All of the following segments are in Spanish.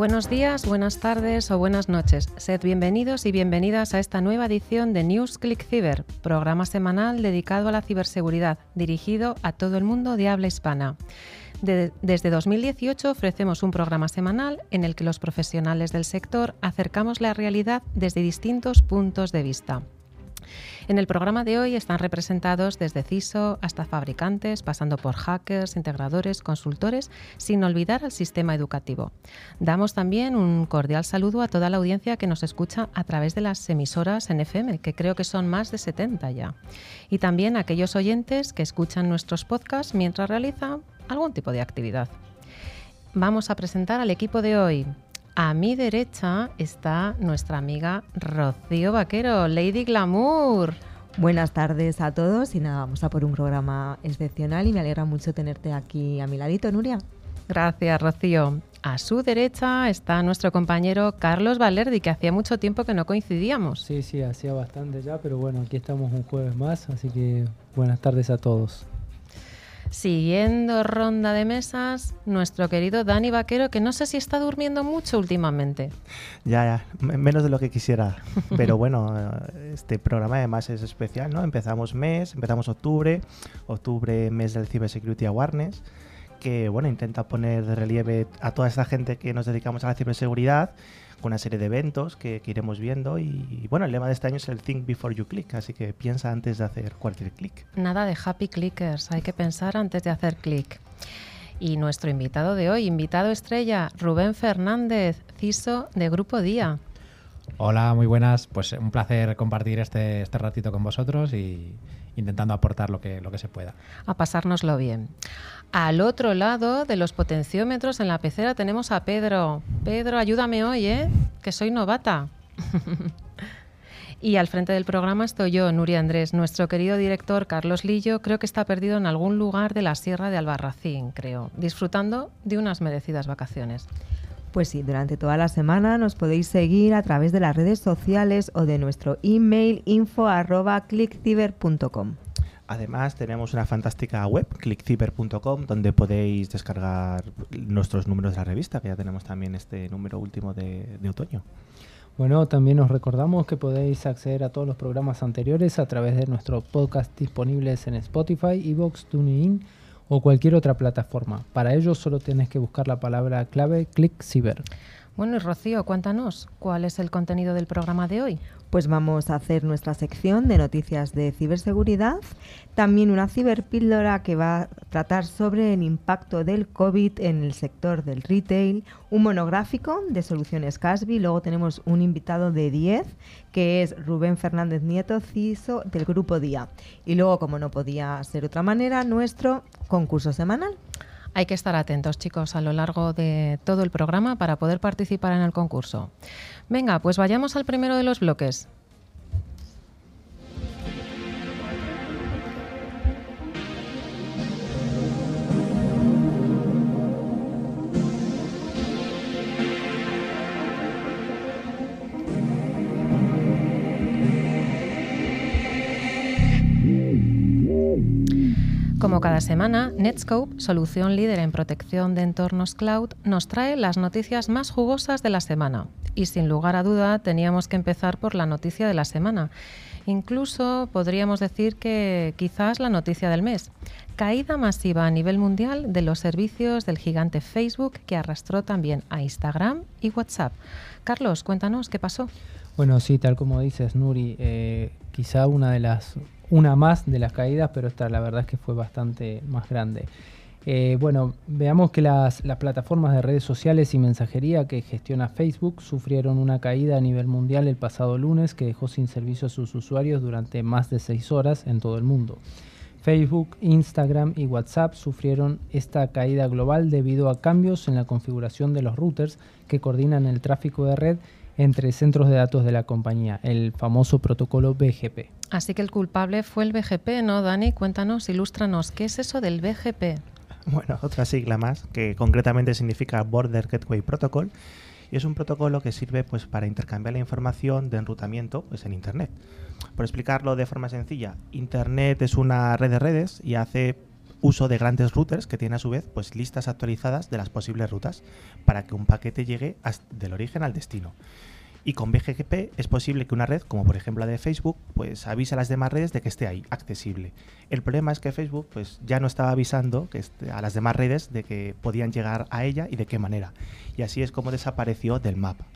Buenos días, buenas tardes o buenas noches. Sed bienvenidos y bienvenidas a esta nueva edición de News Click Cyber, programa semanal dedicado a la ciberseguridad, dirigido a todo el mundo de habla hispana. desde 2018 ofrecemos un programa semanal en el que los profesionales del sector acercamos la realidad desde distintos puntos de vista. En el programa de hoy están representados desde CISO hasta fabricantes, pasando por hackers, integradores, consultores, sin olvidar al sistema educativo. Damos también un cordial saludo a toda la audiencia que nos escucha a través de las emisoras en que creo que son más de 70 ya. Y también a aquellos oyentes que escuchan nuestros podcasts mientras realizan algún tipo de actividad. Vamos a presentar al equipo de hoy. A mi derecha está nuestra amiga Rocío Vaquero, Lady Glamour. Buenas tardes a todos y nada, vamos a por un programa excepcional y me alegra mucho tenerte aquí a mi ladito, Nuria. Gracias, Rocío. A su derecha está nuestro compañero Carlos Valerdi, que hacía mucho tiempo que no coincidíamos. Sí, sí, hacía bastante ya, pero bueno, aquí estamos un jueves más, así que buenas tardes a todos. Siguiendo ronda de mesas, nuestro querido Dani Vaquero, que no sé si está durmiendo mucho últimamente. Ya, ya, menos de lo que quisiera. Pero bueno, este programa además es especial, ¿no? Empezamos mes, empezamos octubre, octubre mes del Cybersecurity Awareness, que bueno, intenta poner de relieve a toda esta gente que nos dedicamos a la ciberseguridad con una serie de eventos que, iremos viendo y, bueno, el lema de este año es el Think Before You Click, así que piensa antes de hacer cualquier clic. Nada de happy clickers, hay que pensar antes de hacer clic. Y nuestro invitado de hoy, invitado estrella, Rubén Fernández, CISO de Grupo Día. Hola, muy buenas. Pues un placer compartir este, este ratito con vosotros y intentando aportar lo que, lo que se pueda. A pasárnoslo bien. Al otro lado de los potenciómetros en la pecera tenemos a Pedro. Pedro, ayúdame hoy, ¿eh? Que soy novata. y al frente del programa estoy yo, Nuria Andrés. Nuestro querido director Carlos Lillo creo que está perdido en algún lugar de la Sierra de Albarracín, creo, disfrutando de unas merecidas vacaciones. Pues sí, durante toda la semana nos podéis seguir a través de las redes sociales o de nuestro email info@clickciber.com. Además, tenemos una fantástica web, clickciber.com, donde podéis descargar nuestros números de la revista, que ya tenemos también este número último de, otoño. Bueno, también os recordamos que podéis acceder a todos los programas anteriores a través de nuestro podcast disponibles en Spotify, Evox, TuneIn o cualquier otra plataforma. Para ello solo tienes que buscar la palabra clave ClickCiber. Bueno, y Rocío, cuéntanos, ¿cuál es el contenido del programa de hoy? Pues vamos a hacer nuestra sección de noticias de ciberseguridad, también una ciberpíldora que va a tratar sobre el impacto del COVID en el sector del retail, un monográfico de soluciones Casby, luego tenemos un invitado de 10 que es Rubén Fernández Nieto, CISO del Grupo Día. Y luego, como no podía ser otra manera, nuestro concurso semanal. Hay que estar atentos, chicos, a lo largo de todo el programa para poder participar en el concurso. Venga, pues vayamos al primero de los bloques. Como cada semana, Netscope, solución líder en protección de entornos cloud, nos trae las noticias más jugosas de la semana. Y sin lugar a duda teníamos que empezar por la noticia de la semana. Incluso podríamos decir que quizás la noticia del mes. Caída masiva a nivel mundial de los servicios del gigante Facebook que arrastró también a Instagram y WhatsApp. Carlos, cuéntanos qué pasó. Bueno, sí, tal como dices, Nuri, eh, quizá una de las una más de las caídas, pero esta la verdad es que fue bastante más grande. Eh, bueno, veamos que las, plataformas de redes sociales y mensajería que gestiona Facebook sufrieron una caída a nivel mundial el pasado lunes que dejó sin servicio a sus usuarios durante más de seis horas en todo el mundo. Facebook, Instagram y WhatsApp sufrieron esta caída global debido a cambios en la configuración de los routers que coordinan el tráfico de red entre centros de datos de la compañía, el famoso protocolo BGP. Así que el culpable fue el BGP, ¿no, Dani? Cuéntanos, ilústranos, ¿qué es eso del BGP? Bueno, otra sigla más, que concretamente significa Border Gateway Protocol, y es un protocolo que sirve pues, para intercambiar la información de enrutamiento pues, en Internet. Por explicarlo de forma sencilla, Internet es una red de redes y hace uso de grandes routers que tienen a su vez pues listas actualizadas de las posibles rutas para que un paquete llegue del origen al destino. Y con BGP es posible que una red, como por ejemplo la de Facebook, pues avise a las demás redes de que esté ahí, accesible. El problema es que Facebook pues ya no estaba avisando que a las demás redes de que podían llegar a ella y de qué manera. Y así es como desapareció del mapa.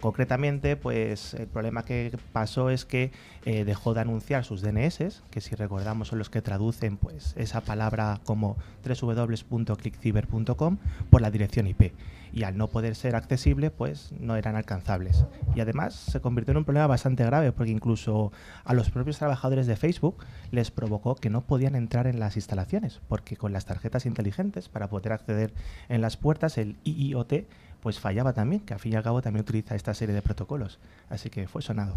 Concretamente, pues el problema que pasó es que eh, dejó de anunciar sus DNS, que si recordamos son los que traducen pues esa palabra como www.clickciber.com por la dirección IP. Y al no poder ser accesible, pues no eran alcanzables. Y además se convirtió en un problema bastante grave, porque incluso a los propios trabajadores de Facebook les provocó que no podían entrar en las instalaciones, porque con las tarjetas inteligentes para poder acceder en las puertas, el IIoT pues fallaba también, que al fin y al cabo también utiliza esta serie de protocolos. Así que fue sonado.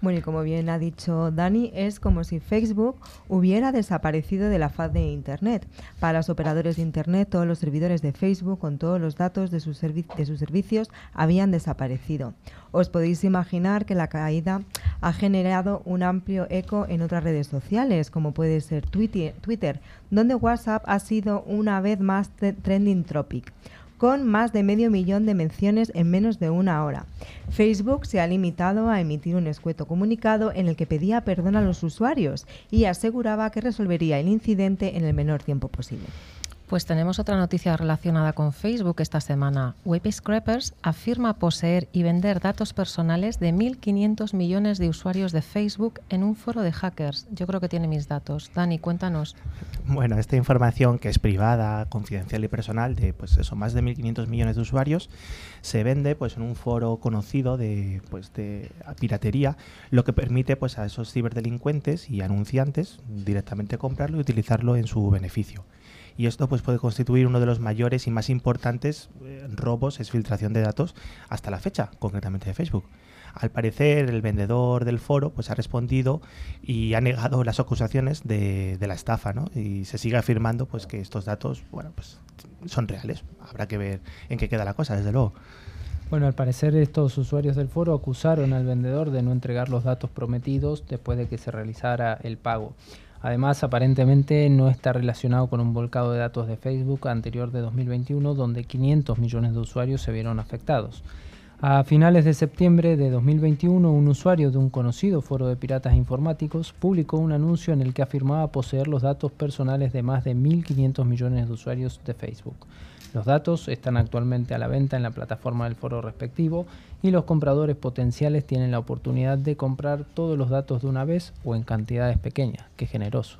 Bueno, y como bien ha dicho Dani, es como si Facebook hubiera desaparecido de la faz de Internet. Para los operadores de Internet, todos los servidores de Facebook con todos los datos de sus, de sus servicios habían desaparecido. Os podéis imaginar que la caída ha generado un amplio eco en otras redes sociales, como puede ser Twitter, donde WhatsApp ha sido una vez más trending topic con más de medio millón de menciones en menos de una hora. Facebook se ha limitado a emitir un escueto comunicado en el que pedía perdón a los usuarios y aseguraba que resolvería el incidente en el menor tiempo posible. Pues tenemos otra noticia relacionada con Facebook esta semana. Web Scrapers afirma poseer y vender datos personales de 1.500 millones de usuarios de Facebook en un foro de hackers. Yo creo que tiene mis datos. Dani, cuéntanos. Bueno, esta información que es privada, confidencial y personal de pues eso, más de 1.500 millones de usuarios se vende pues en un foro conocido de pues de piratería, lo que permite pues a esos ciberdelincuentes y anunciantes directamente comprarlo y utilizarlo en su beneficio y esto pues puede constituir uno de los mayores y más importantes eh, robos, es filtración de datos hasta la fecha, concretamente de Facebook. Al parecer, el vendedor del foro pues, ha respondido y ha negado las acusaciones de, la estafa, ¿no? Y se sigue afirmando pues, que estos datos bueno, pues, son reales. Habrá que ver en qué queda la cosa, desde luego. Bueno, al parecer estos usuarios del foro acusaron al vendedor de no entregar los datos prometidos después de que se realizara el pago. Además, aparentemente no está relacionado con un volcado de datos de Facebook anterior de 2021, donde 500 millones de usuarios se vieron afectados. A finales de septiembre de 2021, un usuario de un conocido foro de piratas informáticos publicó un anuncio en el que afirmaba poseer los datos personales de más de 1.500 millones de usuarios de Facebook. Los datos están actualmente a la venta en la plataforma del foro respectivo y los compradores potenciales tienen la oportunidad de comprar todos los datos de una vez o en cantidades pequeñas. Qué generoso.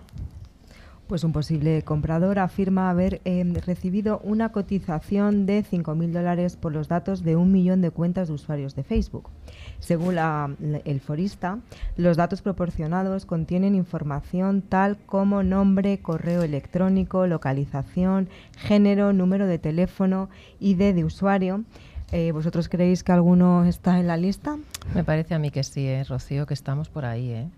Pues un posible comprador afirma haber em, recibido una cotización de 5.000 dólares por los datos de un millón de cuentas de usuarios de Facebook. Según el forista, los datos proporcionados contienen información tal como nombre, correo electrónico, localización, género, número de teléfono, ID de usuario. Eh, ¿Vosotros creéis que alguno está en la lista? Me parece a mí que sí, ¿eh? Rocío, que estamos por ahí. ¿eh?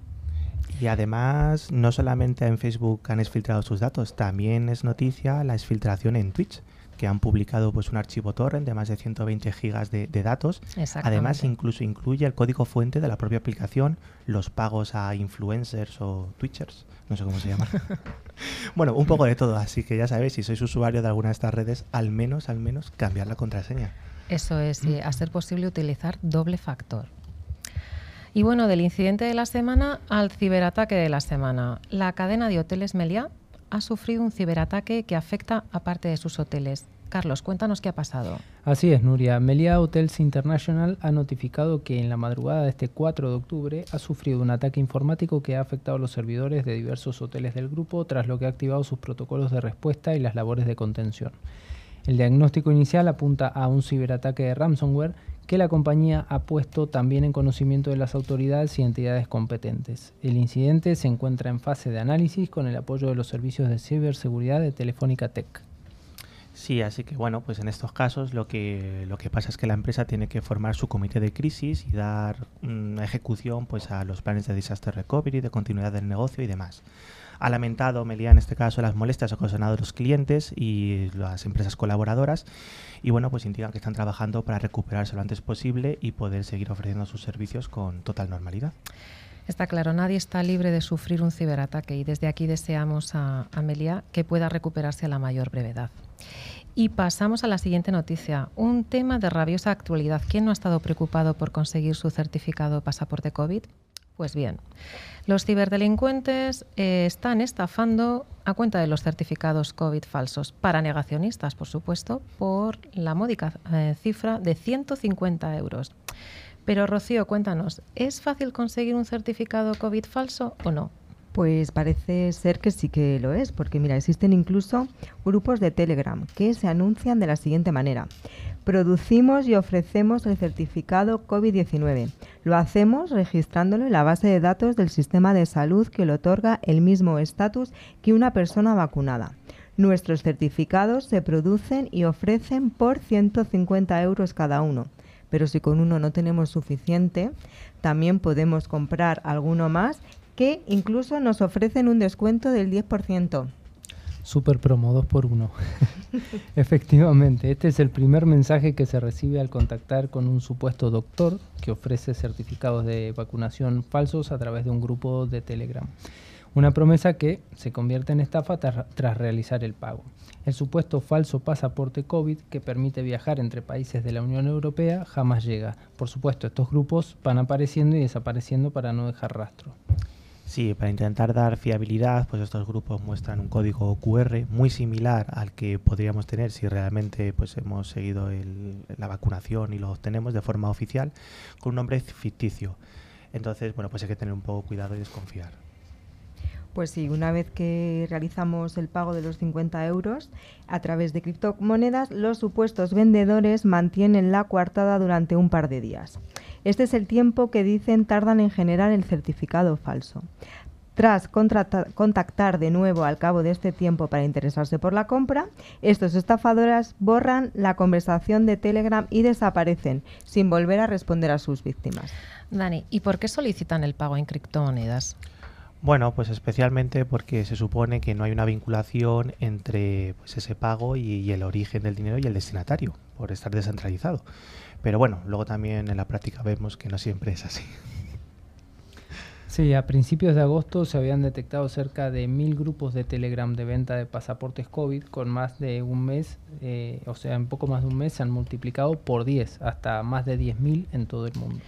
Y además, no solamente en Facebook han exfiltrado sus datos, también es noticia la exfiltración en Twitch que han publicado pues un archivo torrent de más de 120 gigas de, datos. Además, incluso incluye el código fuente de la propia aplicación, los pagos a influencers o twitchers, no sé cómo se llama. bueno, un poco de todo, así que ya sabéis, si sois usuario de alguna de estas redes, al menos, al menos, cambiar la contraseña. Eso es, a ser posible utilizar doble factor. Y bueno, del incidente de la semana al ciberataque de la semana. La cadena de hoteles Meliá ha sufrido un ciberataque que afecta a parte de sus hoteles. Carlos, cuéntanos qué ha pasado. Así es, Nuria. Meliá Hotels International ha notificado que en la madrugada de este 4 de octubre ha sufrido un ataque informático que ha afectado a los servidores de diversos hoteles del grupo, tras lo que ha activado sus protocolos de respuesta y las labores de contención. El diagnóstico inicial apunta a un ciberataque de ransomware que la compañía ha puesto también en conocimiento de las autoridades y entidades competentes. El incidente se encuentra en fase de análisis con el apoyo de los servicios de ciberseguridad de Telefónica Tech. Sí, así que bueno, pues en estos casos lo que, lo que pasa es que la empresa tiene que formar su comité de crisis y dar una ejecución pues a los planes de disaster recovery, de continuidad del negocio y demás. Ha lamentado Melia en este caso las molestias ocasionadas a los clientes y las empresas colaboradoras y bueno, pues indican que están trabajando para recuperarse lo antes posible y poder seguir ofreciendo sus servicios con total normalidad. Está claro, nadie está libre de sufrir un ciberataque y desde aquí deseamos a Amelia que pueda recuperarse a la mayor brevedad. Y pasamos a la siguiente noticia, un tema de rabiosa actualidad. ¿Quién no ha estado preocupado por conseguir su certificado pasaporte COVID? Pues bien, los ciberdelincuentes eh, están estafando a cuenta de los certificados COVID falsos para negacionistas, por supuesto, por la módica eh, cifra de 150 euros. Pero Rocío, cuéntanos, ¿es fácil conseguir un certificado COVID falso o no? Pues parece ser que sí que lo es, porque mira, existen incluso grupos de Telegram que se anuncian de la siguiente manera. Producimos y ofrecemos el certificado COVID-19. Lo hacemos registrándolo en la base de datos del sistema de salud que le otorga el mismo estatus que una persona vacunada. Nuestros certificados se producen y ofrecen por 150 euros cada uno. Pero si con uno no tenemos suficiente, también podemos comprar alguno más que incluso nos ofrecen un descuento del 10%. Super promo 2 por 1. Efectivamente, este es el primer mensaje que se recibe al contactar con un supuesto doctor que ofrece certificados de vacunación falsos a través de un grupo de Telegram. Una promesa que se convierte en estafa tras realizar el pago. El supuesto falso pasaporte COVID que permite viajar entre países de la Unión Europea jamás llega. Por supuesto, estos grupos van apareciendo y desapareciendo para no dejar rastro. Sí, para intentar dar fiabilidad, pues estos grupos muestran un código QR muy similar al que podríamos tener si realmente pues hemos seguido la vacunación y lo obtenemos de forma oficial con un nombre ficticio. Entonces, bueno, pues hay que tener un poco cuidado y desconfiar. Pues sí, una vez que realizamos el pago de los 50 euros a través de criptomonedas, los supuestos vendedores mantienen la coartada durante un par de días. Este es el tiempo que dicen tardan en generar el certificado falso. Tras contactar de nuevo al cabo de este tiempo para interesarse por la compra, estos estafadoras borran la conversación de Telegram y desaparecen, sin volver a responder a sus víctimas. Dani, ¿y por qué solicitan el pago en criptomonedas? Bueno, pues especialmente porque se supone que no hay una vinculación entre pues, ese pago y el origen del dinero y el destinatario, por estar descentralizado. Pero bueno, luego también en la práctica vemos que no siempre es así. Sí, a principios de agosto se habían detectado cerca de mil grupos de Telegram de venta de pasaportes COVID con más de un mes, eh, o sea, en poco más de un mes se han multiplicado por 10, hasta más de 10.000 en todo el mundo.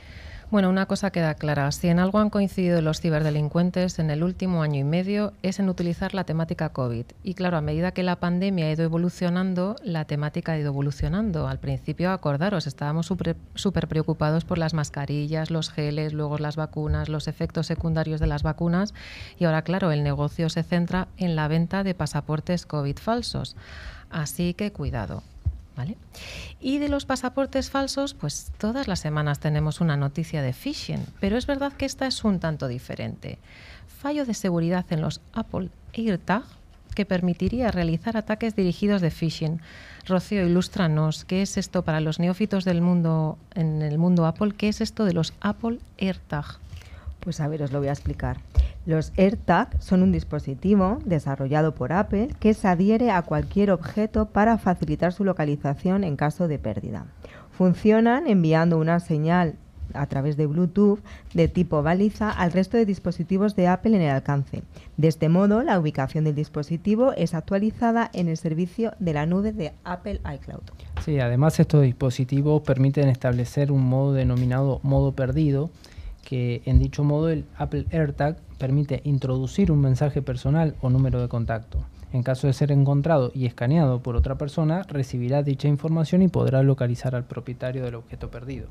Bueno, una cosa queda clara. Si en algo han coincidido los ciberdelincuentes en el último año y medio es en utilizar la temática COVID. Y claro, a medida que la pandemia ha ido evolucionando, la temática ha ido evolucionando. Al principio, acordaros, estábamos súper preocupados por las mascarillas, los geles, luego las vacunas, los efectos secundarios de las vacunas. Y ahora, claro, el negocio se centra en la venta de pasaportes COVID falsos. Así que cuidado. Y de los pasaportes falsos, pues todas las semanas tenemos una noticia de phishing, pero es verdad que esta es un tanto diferente. Fallo de seguridad en los Apple AirTag que permitiría realizar ataques dirigidos de phishing. Rocío, ilústranos, ¿qué es esto para los neófitos del mundo en el mundo Apple? ¿Qué es esto de los Apple AirTag? Pues a ver, os lo voy a explicar. Los AirTag son un dispositivo desarrollado por Apple que se adhiere a cualquier objeto para facilitar su localización en caso de pérdida. Funcionan enviando una señal a través de Bluetooth de tipo baliza al resto de dispositivos de Apple en el alcance. De este modo, la ubicación del dispositivo es actualizada en el servicio de la nube de Apple iCloud. Sí, además estos dispositivos permiten establecer un modo denominado modo perdido, que en dicho modo el Apple AirTag permite introducir un mensaje personal o número de contacto. En caso de ser encontrado y escaneado por otra persona, recibirá dicha información y podrá localizar al propietario del objeto perdido.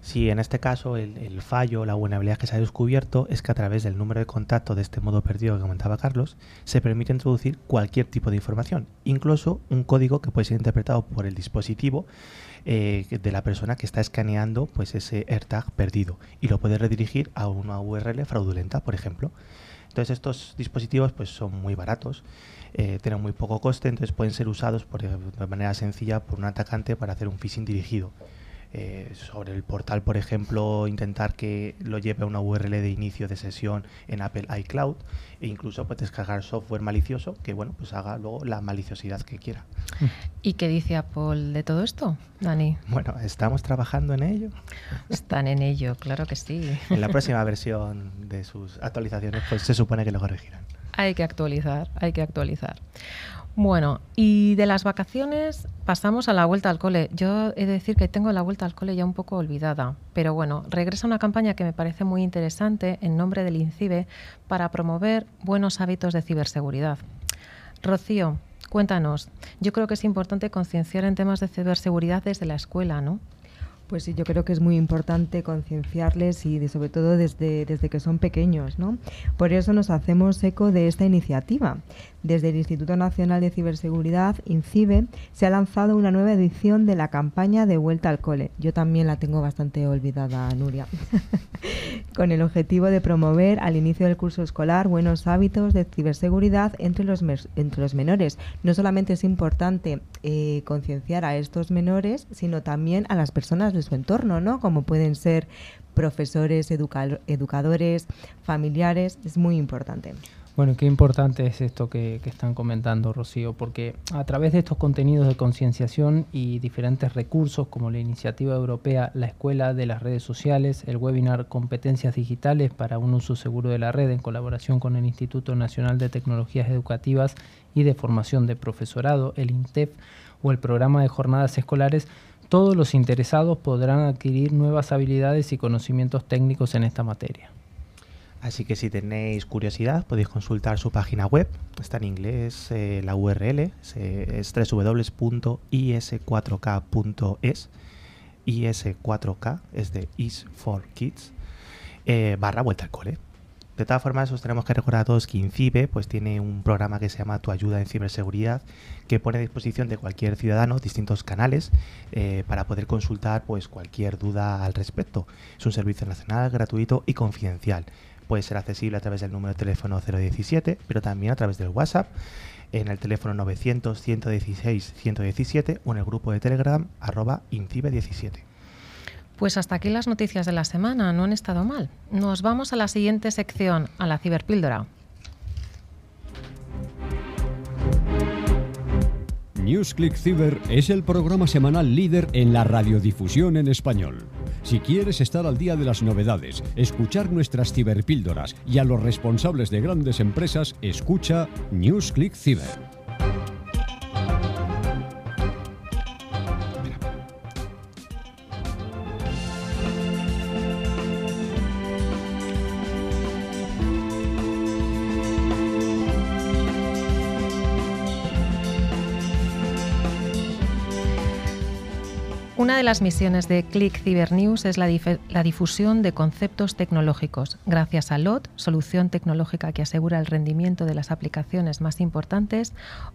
Sí, en este caso el, el, fallo, la vulnerabilidad que se ha descubierto es que a través del número de contacto de este modo perdido que comentaba Carlos, se permite introducir cualquier tipo de información, incluso un código que puede ser interpretado por el dispositivo eh, de la persona que está escaneando pues ese AirTag perdido y lo puede redirigir a una URL fraudulenta, por ejemplo. Entonces estos dispositivos pues son muy baratos, eh, tienen muy poco coste, entonces pueden ser usados por, de manera sencilla por un atacante para hacer un phishing dirigido. Eh, sobre el portal, por ejemplo, intentar que lo lleve a una URL de inicio de sesión en Apple iCloud e incluso pues, descargar software malicioso que bueno pues haga luego la maliciosidad que quiera. ¿Y qué dice Apple de todo esto, Dani? Bueno, estamos trabajando en ello. Están en ello, claro que sí. En la próxima versión de sus actualizaciones pues se supone que lo corregirán. Hay que actualizar, hay que actualizar. Bueno, y de las vacaciones pasamos a la vuelta al cole. Yo he de decir que tengo la vuelta al cole ya un poco olvidada, pero bueno, regresa una campaña que me parece muy interesante en nombre del INCIBE para promover buenos hábitos de ciberseguridad. Rocío, cuéntanos. Yo creo que es importante concienciar en temas de ciberseguridad desde la escuela, ¿no? Pues sí, yo creo que es muy importante concienciarles y sobre todo desde, desde que son pequeños, ¿no? Por eso nos hacemos eco de esta iniciativa. Desde el Instituto Nacional de Ciberseguridad, INCIBE, se ha lanzado una nueva edición de la campaña de vuelta al cole. Yo también la tengo bastante olvidada, Nuria. Con el objetivo de promover al inicio del curso escolar buenos hábitos de ciberseguridad entre los, entre los menores. No solamente es importante eh, concienciar a estos menores, sino también a las personas su entorno, ¿no? Como pueden ser profesores, educadores, familiares. Es muy importante. Bueno, qué importante es esto que, están comentando, Rocío, porque a través de estos contenidos de concienciación y diferentes recursos como la iniciativa europea La Escuela de las Redes Sociales, el webinar Competencias Digitales para un uso seguro de la red en colaboración con el Instituto Nacional de Tecnologías Educativas y de Formación de Profesorado, el INTEF, o el programa de jornadas escolares, todos los interesados podrán adquirir nuevas habilidades y conocimientos técnicos en esta materia. Así que si tenéis curiosidad podéis consultar su página web, está en inglés eh, la URL, es, es www.is4k.es, is4k es de is for kids, eh, barra vuelta al cole. De todas formas, os tenemos que recordar a todos que INCIBE pues, tiene un programa que se llama Tu Ayuda en Ciberseguridad, que pone a disposición de cualquier ciudadano distintos canales eh, para poder consultar pues, cualquier duda al respecto. Es un servicio nacional, gratuito y confidencial puede ser accesible a través del número de teléfono 017, pero también a través del WhatsApp en el teléfono 900 116 117 o en el grupo de Telegram arroba incibe17. Pues hasta aquí las noticias de la semana, no han estado mal. Nos vamos a la siguiente sección, a la ciberpíldora. NewsClick Cyber es el programa semanal líder en la radiodifusión en español. Si quieres estar al día de las novedades, escuchar nuestras ciberpíldoras y a los responsables de grandes empresas, escucha NewsClick Cyber. Una de las misiones de Click Cyber News es la, difusión de conceptos tecnológicos. Gracias a LOT, solución tecnológica que asegura el rendimiento de las aplicaciones más importantes,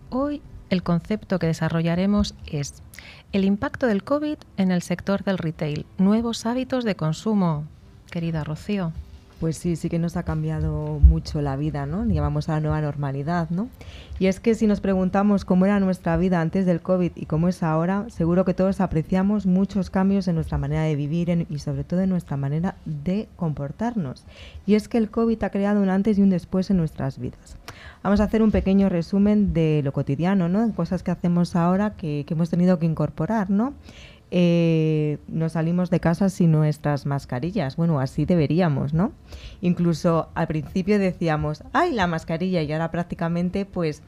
hoy el concepto que desarrollaremos es el impacto del COVID en el sector del retail, nuevos hábitos de consumo. Querida Rocío. Pues sí, sí que nos ha cambiado mucho la vida, ¿no? Llamamos a la nueva normalidad, ¿no? Y es que si nos preguntamos cómo era nuestra vida antes del COVID y cómo es ahora, seguro que todos apreciamos muchos cambios en nuestra manera de vivir y sobre todo en nuestra manera de comportarnos. Y es que el COVID ha creado un antes y un después en nuestras vidas. Vamos a hacer un pequeño resumen de lo cotidiano, ¿no? Cosas que hacemos ahora que, que hemos tenido que incorporar, ¿no? Eh, nos salimos de casa sin nuestras mascarillas. Bueno, así deberíamos, ¿no? Incluso al principio decíamos, ¡ay, la mascarilla! Y ahora prácticamente, pues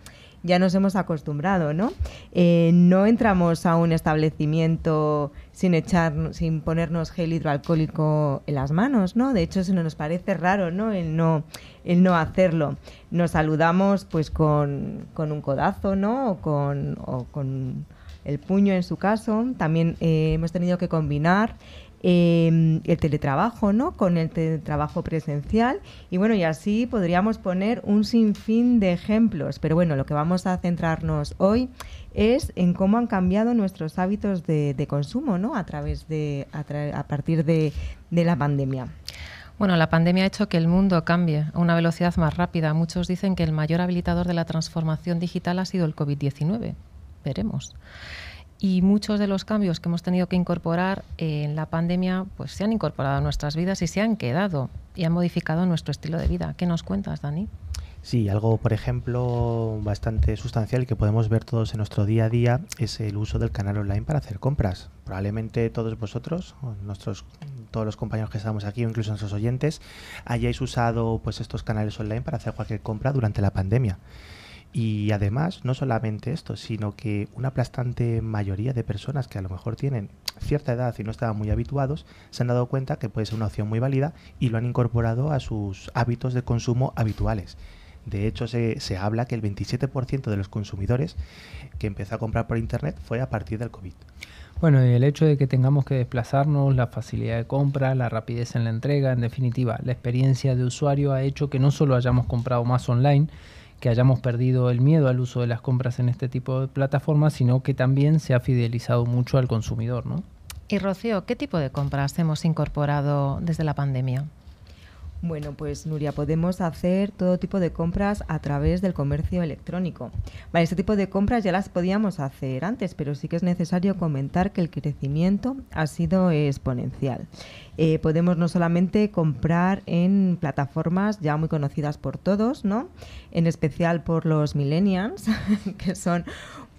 ya nos hemos acostumbrado, ¿no? Eh, no entramos a un establecimiento sin echar, sin ponernos gel hidroalcohólico en las manos, ¿no? De hecho, se nos parece raro, ¿no? El no, el no hacerlo. Nos saludamos, pues, con, con un codazo, ¿no? Con, o con el puño en su caso. También eh, hemos tenido que combinar em, el teletrabajo ¿no? con el teletrabajo presencial y bueno, y así podríamos poner un sinfín de ejemplos, pero bueno, lo que vamos a centrarnos hoy es en cómo han cambiado nuestros hábitos de, consumo ¿no? a través de a, partir de, de la pandemia. Bueno, la pandemia ha hecho que el mundo cambie a una velocidad más rápida. Muchos dicen que el mayor habilitador de la transformación digital ha sido el COVID-19. Veremos. Y muchos de los cambios que hemos tenido que incorporar en la pandemia pues se han incorporado a nuestras vidas y se han quedado y han modificado nuestro estilo de vida. ¿Qué nos cuentas, Dani? Sí, algo, por ejemplo, bastante sustancial que podemos ver todos en nuestro día a día es el uso del canal online para hacer compras. Probablemente todos vosotros, nuestros, todos los compañeros que estamos aquí o incluso nuestros oyentes, hayáis usado pues estos canales online para hacer cualquier compra durante la pandemia. Y además, no solamente esto, sino que una aplastante mayoría de personas que a lo mejor tienen cierta edad y no estaban muy habituados, se han dado cuenta que puede ser una opción muy válida y lo han incorporado a sus hábitos de consumo habituales. De hecho, se, se habla que el 27% de los consumidores que empezó a comprar por Internet fue a partir del COVID. Bueno, y el hecho de que tengamos que desplazarnos, la facilidad de compra, la rapidez en la entrega, en definitiva, la experiencia de usuario ha hecho que no solo hayamos comprado más online, que hayamos perdido el miedo al uso de las compras en este tipo de plataformas, sino que también se ha fidelizado mucho al consumidor, ¿no? Y Rocío, ¿qué tipo de compras hemos incorporado desde la pandemia? Bueno, pues Nuria, podemos hacer todo tipo de compras a través del comercio electrónico. Vale, este tipo de compras ya las podíamos hacer antes, pero sí que es necesario comentar que el crecimiento ha sido exponencial. Eh, podemos no solamente comprar en plataformas ya muy conocidas por todos, ¿no? En especial por los millennials, que son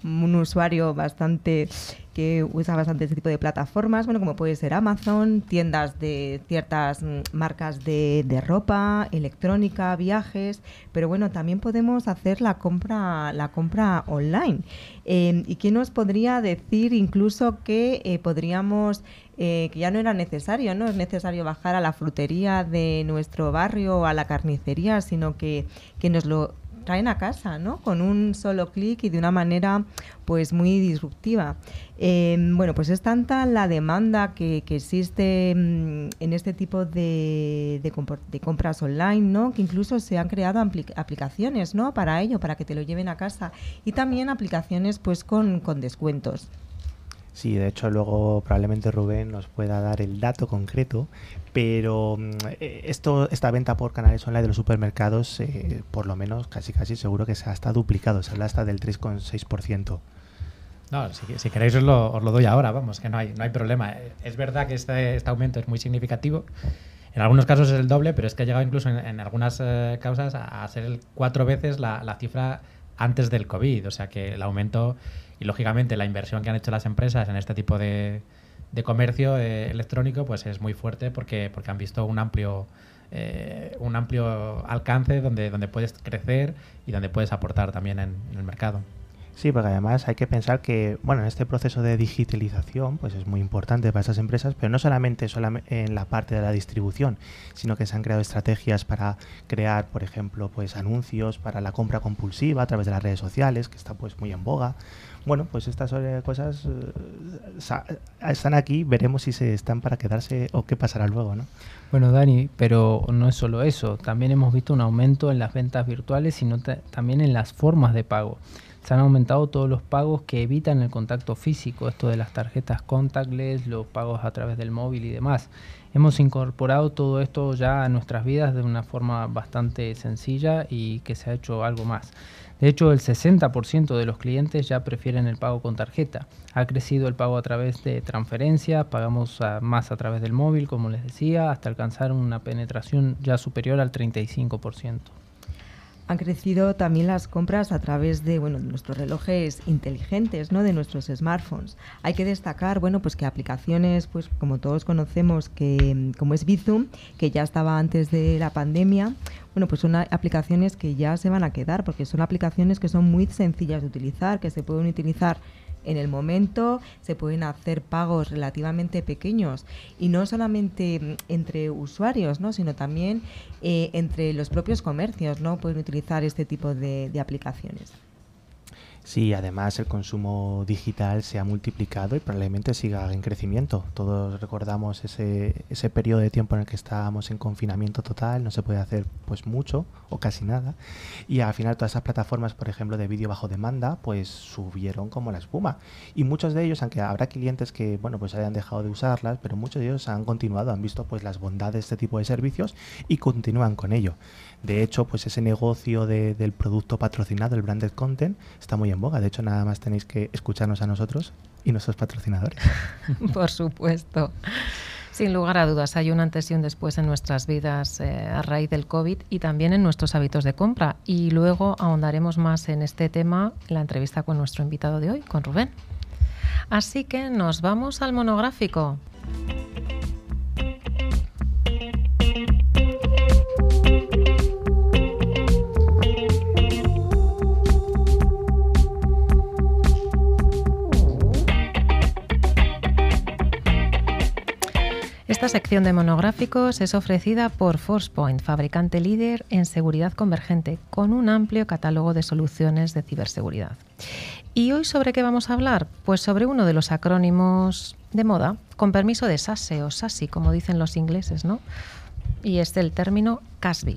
un usuario bastante que usa bastante este tipo de plataformas, bueno, como puede ser Amazon, tiendas de ciertas mm, marcas de, de ropa, electrónica, viajes, pero bueno, también podemos hacer la compra, la compra online. Eh, ¿Y quién nos podría decir incluso que eh, podríamos eh, que ya no era necesario, no es necesario bajar a la frutería de nuestro barrio o a la carnicería, sino que, que nos lo traen a casa, ¿no? Con un solo clic y de una manera pues muy disruptiva. Eh, bueno, pues es tanta la demanda que, existe mm, en este tipo de, compras online, ¿no? Que incluso se han creado aplicaciones, ¿no? Para ello, para que te lo lleven a casa. Y también aplicaciones pues con descuentos. Sí, de hecho luego probablemente Rubén nos pueda dar el dato concreto, pero mm, eh, esto, esta venta por canales online de los supermercados, eh, por lo menos casi casi seguro que se ha hasta duplicado, se habla hasta del 3,6%. No, si, queréis os lo, os lo, doy ahora, vamos, que no hay, no hay problema. Es verdad que este, este aumento es muy significativo. En algunos casos es el doble, pero es que ha llegado incluso en, algunas eh, causas a, a, ser cuatro veces la, la cifra antes del COVID. O sea que el aumento y lógicamente la inversión que han hecho las empresas en este tipo de, de comercio eh, electrónico pues es muy fuerte porque, porque han visto un amplio eh, un amplio alcance donde, donde puedes crecer y donde puedes aportar también en, en el mercado. Sí, porque además hay que pensar que, bueno, en este proceso de digitalización, pues es muy importante para esas empresas, pero no solamente en la parte de la distribución, sino que se han creado estrategias para crear, por ejemplo, pues anuncios para la compra compulsiva a través de las redes sociales, que está pues muy en boga. Bueno, pues estas cosas eh, están aquí, veremos si se están para quedarse o qué pasará luego, ¿no? Bueno, Dani, pero no es solo eso, también hemos visto un aumento en las ventas virtuales, sino también en las formas de pago se han aumentado todos los pagos que evitan el contacto físico, esto de las tarjetas contactless, los pagos a través del móvil y demás. Hemos incorporado todo esto ya a nuestras vidas de una forma bastante sencilla y que se ha hecho algo más. De hecho, el 60% de los clientes ya prefieren el pago con tarjeta. Ha crecido el pago a través de transferencias, pagamos más a través del móvil, como les decía, hasta alcanzar una penetración ya superior al 35% han crecido también las compras a través de bueno, nuestros relojes inteligentes, ¿no? de nuestros smartphones. Hay que destacar bueno, pues que aplicaciones, pues como todos conocemos, que como es Bizum, que ya estaba antes de la pandemia, bueno, pues son aplicaciones que ya se van a quedar, porque son aplicaciones que son muy sencillas de utilizar, que se pueden utilizar en el momento se pueden hacer pagos relativamente pequeños y no solamente mm, entre usuarios, ¿no? sino también eh, entre los propios comercios, ¿no? Pueden utilizar este tipo de, de aplicaciones. Sí, además el consumo digital se ha multiplicado y probablemente siga en crecimiento. Todos recordamos ese, ese periodo de tiempo en el que estábamos en confinamiento total, no se puede hacer pues mucho o casi nada. Y al final todas esas plataformas, por ejemplo, de vídeo bajo demanda, pues subieron como la espuma. Y muchos de ellos, aunque habrá clientes que bueno pues hayan dejado de usarlas, pero muchos de ellos han continuado, han visto pues las bondades de este tipo de servicios y continúan con ello. De hecho, pues ese negocio de, del producto patrocinado, el branded content, está muy en boga. De hecho, nada más tenéis que escucharnos a nosotros y nuestros patrocinadores. Por supuesto. Sin lugar a dudas, hay un antes y un después en nuestras vidas eh, a raíz del COVID y también en nuestros hábitos de compra. Y luego ahondaremos más en este tema en la entrevista con nuestro invitado de hoy, con Rubén. Así que nos vamos al monográfico. Esta sección de monográficos es ofrecida por ForcePoint, fabricante líder en seguridad convergente, con un amplio catálogo de soluciones de ciberseguridad. ¿Y hoy sobre qué vamos a hablar? Pues sobre uno de los acrónimos de moda, con permiso de SASE o SASI, como dicen los ingleses, ¿no? Y es el término CASB.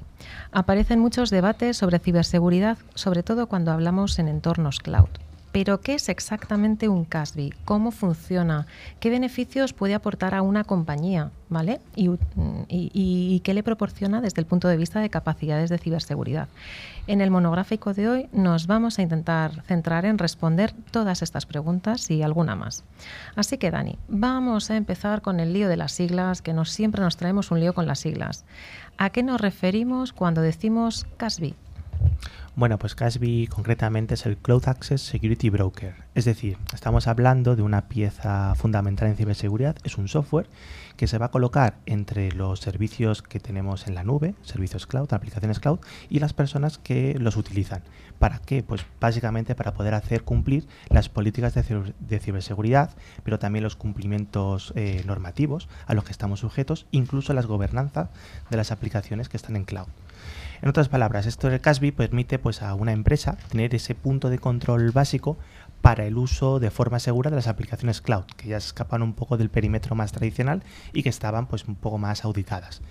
Aparecen muchos debates sobre ciberseguridad, sobre todo cuando hablamos en entornos cloud. Pero, ¿qué es exactamente un CASB? ¿Cómo funciona? ¿Qué beneficios puede aportar a una compañía? ¿Vale? Y, qué le proporciona desde el punto de vista de capacidades de ciberseguridad? En el monográfico de hoy nos vamos a intentar centrar en responder todas estas preguntas y alguna más. Así que, Dani, vamos a empezar con el lío de las siglas, que nos, siempre nos traemos un lío con las siglas. ¿A qué nos referimos cuando decimos CASB? Bueno, pues CASB concretamente es el Cloud Access Security Broker. Es decir, estamos hablando de una pieza fundamental en ciberseguridad. Es un software que se va a colocar entre los servicios que tenemos en la nube, servicios cloud, aplicaciones cloud, y las personas que los utilizan. ¿Para qué? Pues básicamente para poder hacer cumplir las políticas de, ciberseguridad, pero también los cumplimientos eh, normativos a los que estamos sujetos, incluso las gobernanzas de las aplicaciones que están en cloud. En otras palabras, esto del CASB permite pues, a una empresa tener ese punto de control básico para el uso de forma segura de las aplicaciones cloud, que ya escapan un poco del perímetro más tradicional y que estaban pues un poco más auditadas.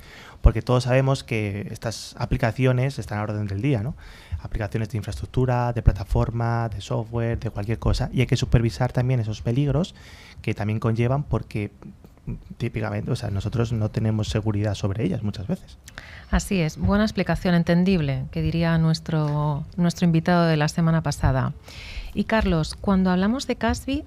Porque todos sabemos que estas aplicaciones están a orden del día, ¿no? Aplicaciones de infraestructura, de plataforma, de software, de cualquier cosa, y hay que supervisar también esos peligros que también conllevan porque típicamente, o sea, nosotros no tenemos seguridad sobre ellas muchas veces. Así es, buena explicación, entendible, que diría nuestro, nuestro invitado de la semana pasada. Y Carlos, cuando hablamos de CASBI,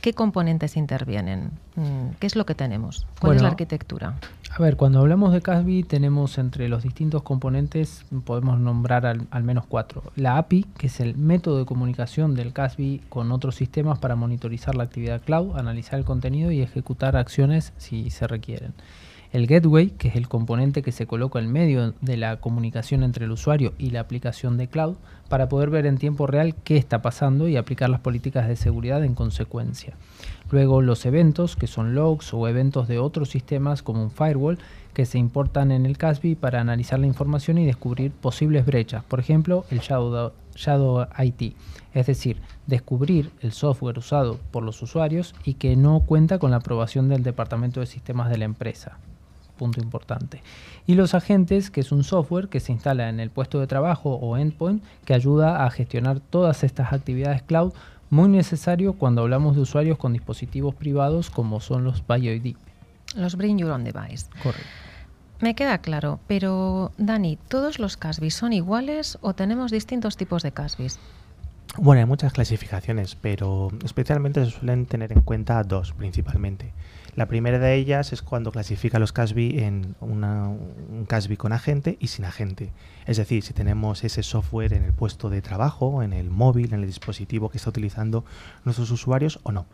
¿qué componentes intervienen? Mm, ¿Qué es lo que tenemos? ¿Cuál es la arquitectura? A ver, cuando hablamos de CASB tenemos entre los distintos componentes, podemos nombrar al, menos cuatro. La API, que es el método de comunicación del CASB con otros sistemas para monitorizar la actividad cloud, analizar el contenido y ejecutar acciones si se requieren. El gateway, que es el componente que se coloca en medio de la comunicación entre el usuario y la aplicación de cloud, para poder ver en tiempo real qué está pasando y aplicar las políticas de seguridad en consecuencia. Luego los eventos, que son logs o eventos de otros sistemas como un firewall, que se importan en el CASB para analizar la información y descubrir posibles brechas, por ejemplo el Shadow, Shadow IT, es decir, descubrir el software usado por los usuarios y que no cuenta con la aprobación del departamento de sistemas de la empresa. Punto importante. Y los agentes, que es un software que se instala en el puesto de trabajo o endpoint que ayuda a gestionar todas estas actividades cloud muy necesario cuando hablamos de usuarios con dispositivos privados como son los BioID. Los Bring Your Own Device. Correcto. Me queda claro, pero Dani, ¿todos los CASBIs son iguales o tenemos distintos tipos de CASBIs? Bueno, hay muchas clasificaciones, pero especialmente se suelen tener en cuenta dos principalmente. La primera de ellas es cuando clasifica los CASB en un CASB con agente y sin agente. Es decir, si tenemos ese software en el puesto de trabajo, en el móvil, en el dispositivo que está utilizando nuestros usuarios o no.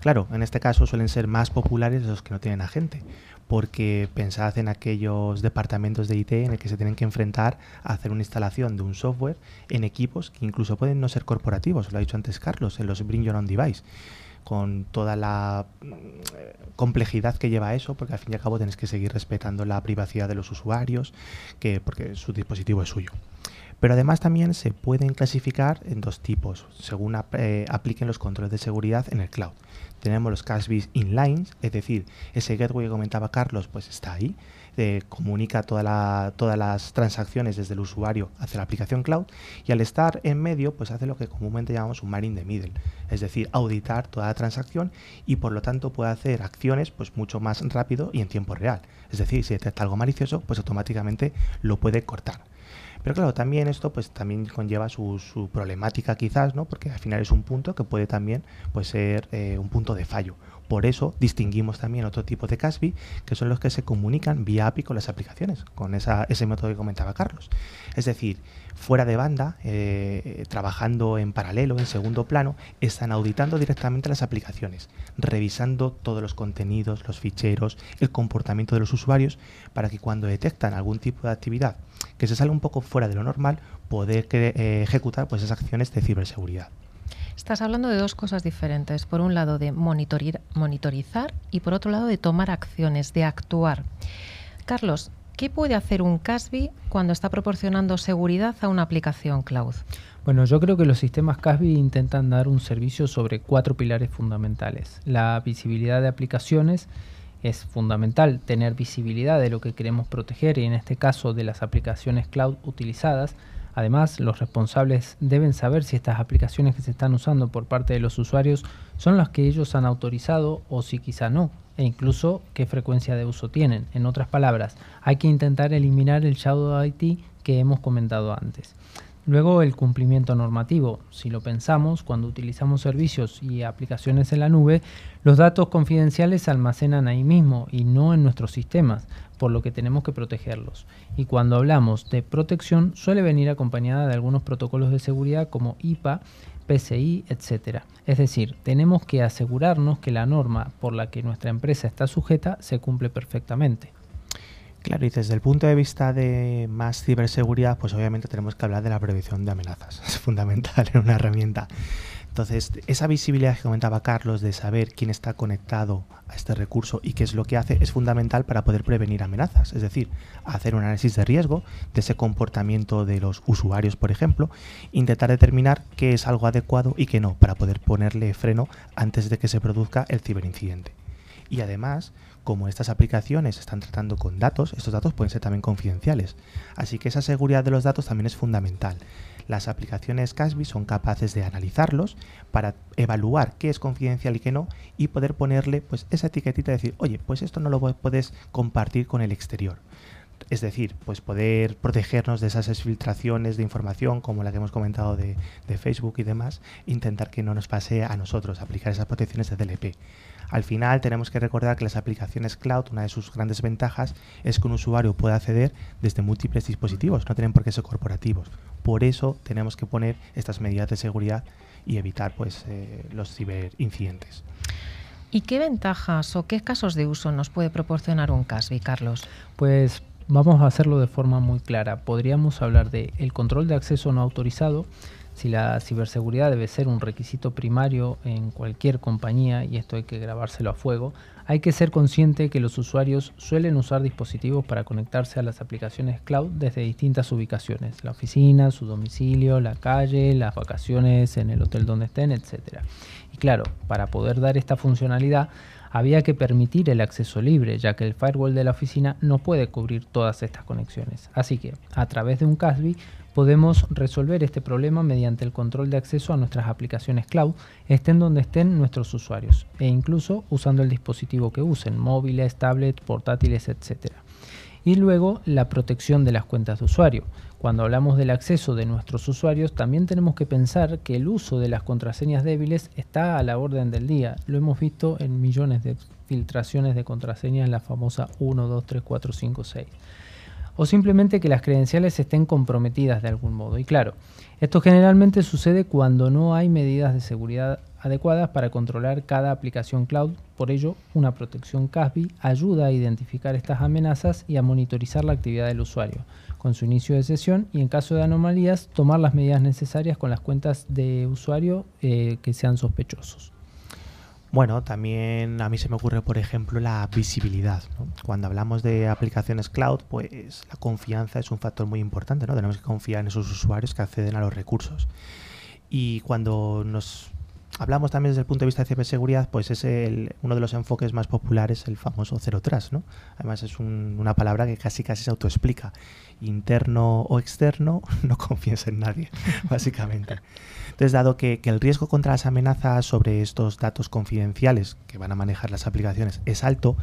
Claro, en este caso suelen ser más populares los que no tienen agente, porque pensad en aquellos departamentos de IT en el que se tienen que enfrentar a hacer una instalación de un software en equipos que incluso pueden no ser corporativos, lo ha dicho antes Carlos, en los Bring Your Own Device con toda la mm, complejidad que lleva eso, porque al fin y al cabo tenéis que seguir respetando la privacidad de los usuarios, que, porque su dispositivo es suyo. Pero además también se pueden clasificar en dos tipos, según eh, apliquen los controles de seguridad en el cloud. Tenemos los CASB inline, es decir, ese gateway que comentaba Carlos, pues está ahí, eh, comunica todas las transacciones desde el usuario hacia la aplicación cloud y al estar en medio, pues hace lo que comúnmente llamamos un marine the middle, es decir, auditar toda la transacción y por lo tanto puede hacer acciones pues mucho más rápido y en tiempo real. Es decir, si detecta algo malicioso, pues automáticamente lo puede cortar. Pero claro, también esto pues también conlleva su, su problemática quizás, ¿no? Porque al final es un punto que puede también pues, ser eh, un punto de fallo. Por eso distinguimos también otro tipo de CASBI, que son los que se comunican vía API con las aplicaciones, con ese método que comentaba Carlos. Es decir, fuera de banda, eh, trabajando en paralelo, en segundo plano, están auditando directamente las aplicaciones, revisando todos los contenidos, los ficheros, el comportamiento de los usuarios, para que cuando detectan algún tipo de actividad que se sale un poco fuera de lo normal, poder eh, ejecutar pues, esas acciones de ciberseguridad. Estás hablando de dos cosas diferentes. Por un lado, de monitorizar y por otro lado, de tomar acciones, de actuar. Carlos, ¿Qué puede hacer un CASBI cuando está proporcionando seguridad a una aplicación cloud? Bueno, yo creo que los sistemas CASBI intentan dar un servicio sobre cuatro pilares fundamentales. La visibilidad de aplicaciones es fundamental tener visibilidad de lo que queremos proteger y en este caso de las aplicaciones cloud utilizadas. Además, los responsables deben saber si estas aplicaciones que se están usando por parte de los usuarios son las que ellos han autorizado o si quizá no e incluso qué frecuencia de uso tienen. En otras palabras, hay que intentar eliminar el shadow IT que hemos comentado antes. Luego el cumplimiento normativo. Si lo pensamos, cuando utilizamos servicios y aplicaciones en la nube, los datos confidenciales se almacenan ahí mismo y no en nuestros sistemas, por lo que tenemos que protegerlos. Y cuando hablamos de protección, suele venir acompañada de algunos protocolos de seguridad como IPA PCI, etc. Es decir, tenemos que asegurarnos que la norma por la que nuestra empresa está sujeta se cumple perfectamente. Claro, y desde el punto de vista de más ciberseguridad, pues obviamente tenemos que hablar de la prevención de amenazas. Es fundamental en una herramienta. Entonces, esa visibilidad que comentaba Carlos de saber quién está conectado a este recurso y qué es lo que hace es fundamental para poder prevenir amenazas. Es decir, hacer un análisis de riesgo de ese comportamiento de los usuarios, por ejemplo, intentar determinar qué es algo adecuado y qué no, para poder ponerle freno antes de que se produzca el ciberincidente. Y además, como estas aplicaciones están tratando con datos, estos datos pueden ser también confidenciales. Así que esa seguridad de los datos también es fundamental las aplicaciones Casby son capaces de analizarlos para evaluar qué es confidencial y qué no y poder ponerle pues esa etiquetita y decir, oye, pues esto no lo puedes compartir con el exterior. Es decir, pues poder protegernos de esas exfiltraciones de información como la que hemos comentado de, de Facebook y demás, intentar que no nos pase a nosotros, aplicar esas protecciones de DLP. Al final tenemos que recordar que las aplicaciones cloud, una de sus grandes ventajas es que un usuario puede acceder desde múltiples dispositivos, no tienen por qué ser corporativos. Por eso tenemos que poner estas medidas de seguridad y evitar pues, eh, los ciberincidentes. ¿Y qué ventajas o qué casos de uso nos puede proporcionar un CASBI, Carlos? Pues vamos a hacerlo de forma muy clara. Podríamos hablar de el control de acceso no autorizado, si la ciberseguridad debe ser un requisito primario en cualquier compañía, y esto hay que grabárselo a fuego, hay que ser consciente que los usuarios suelen usar dispositivos para conectarse a las aplicaciones cloud desde distintas ubicaciones, la oficina, su domicilio, la calle, las vacaciones en el hotel donde estén, etc. Y claro, para poder dar esta funcionalidad, había que permitir el acceso libre, ya que el firewall de la oficina no puede cubrir todas estas conexiones. Así que, a través de un CASB, podemos resolver este problema mediante el control de acceso a nuestras aplicaciones cloud, estén donde estén nuestros usuarios, e incluso usando el dispositivo que usen, móviles, tablets, portátiles, etc. Y luego la protección de las cuentas de usuario. Cuando hablamos del acceso de nuestros usuarios, también tenemos que pensar que el uso de las contraseñas débiles está a la orden del día. Lo hemos visto en millones de filtraciones de contraseñas la famosa 1, 2, 3, 4, 5, 6 o simplemente que las credenciales estén comprometidas de algún modo. Y claro, esto generalmente sucede cuando no hay medidas de seguridad adecuadas para controlar cada aplicación cloud. Por ello, una protección CASB ayuda a identificar estas amenazas y a monitorizar la actividad del usuario con su inicio de sesión y en caso de anomalías tomar las medidas necesarias con las cuentas de usuario eh, que sean sospechosos. Bueno, también a mí se me ocurre, por ejemplo, la visibilidad. Cuando hablamos de aplicaciones cloud, pues la confianza es un factor muy importante, ¿no? Tenemos que confiar en esos usuarios que acceden a los recursos. Y cuando nos hablamos también desde el punto de vista de ciberseguridad, pues es uno de los enfoques más populares, el famoso cero trust, ¿no? Además es una palabra que casi casi se autoexplica. Interno o externo, no confíes en nadie, básicamente. Entonces, dado que, el riesgo contra las amenazas sobre estos datos confidenciales que van a manejar las aplicaciones es alto,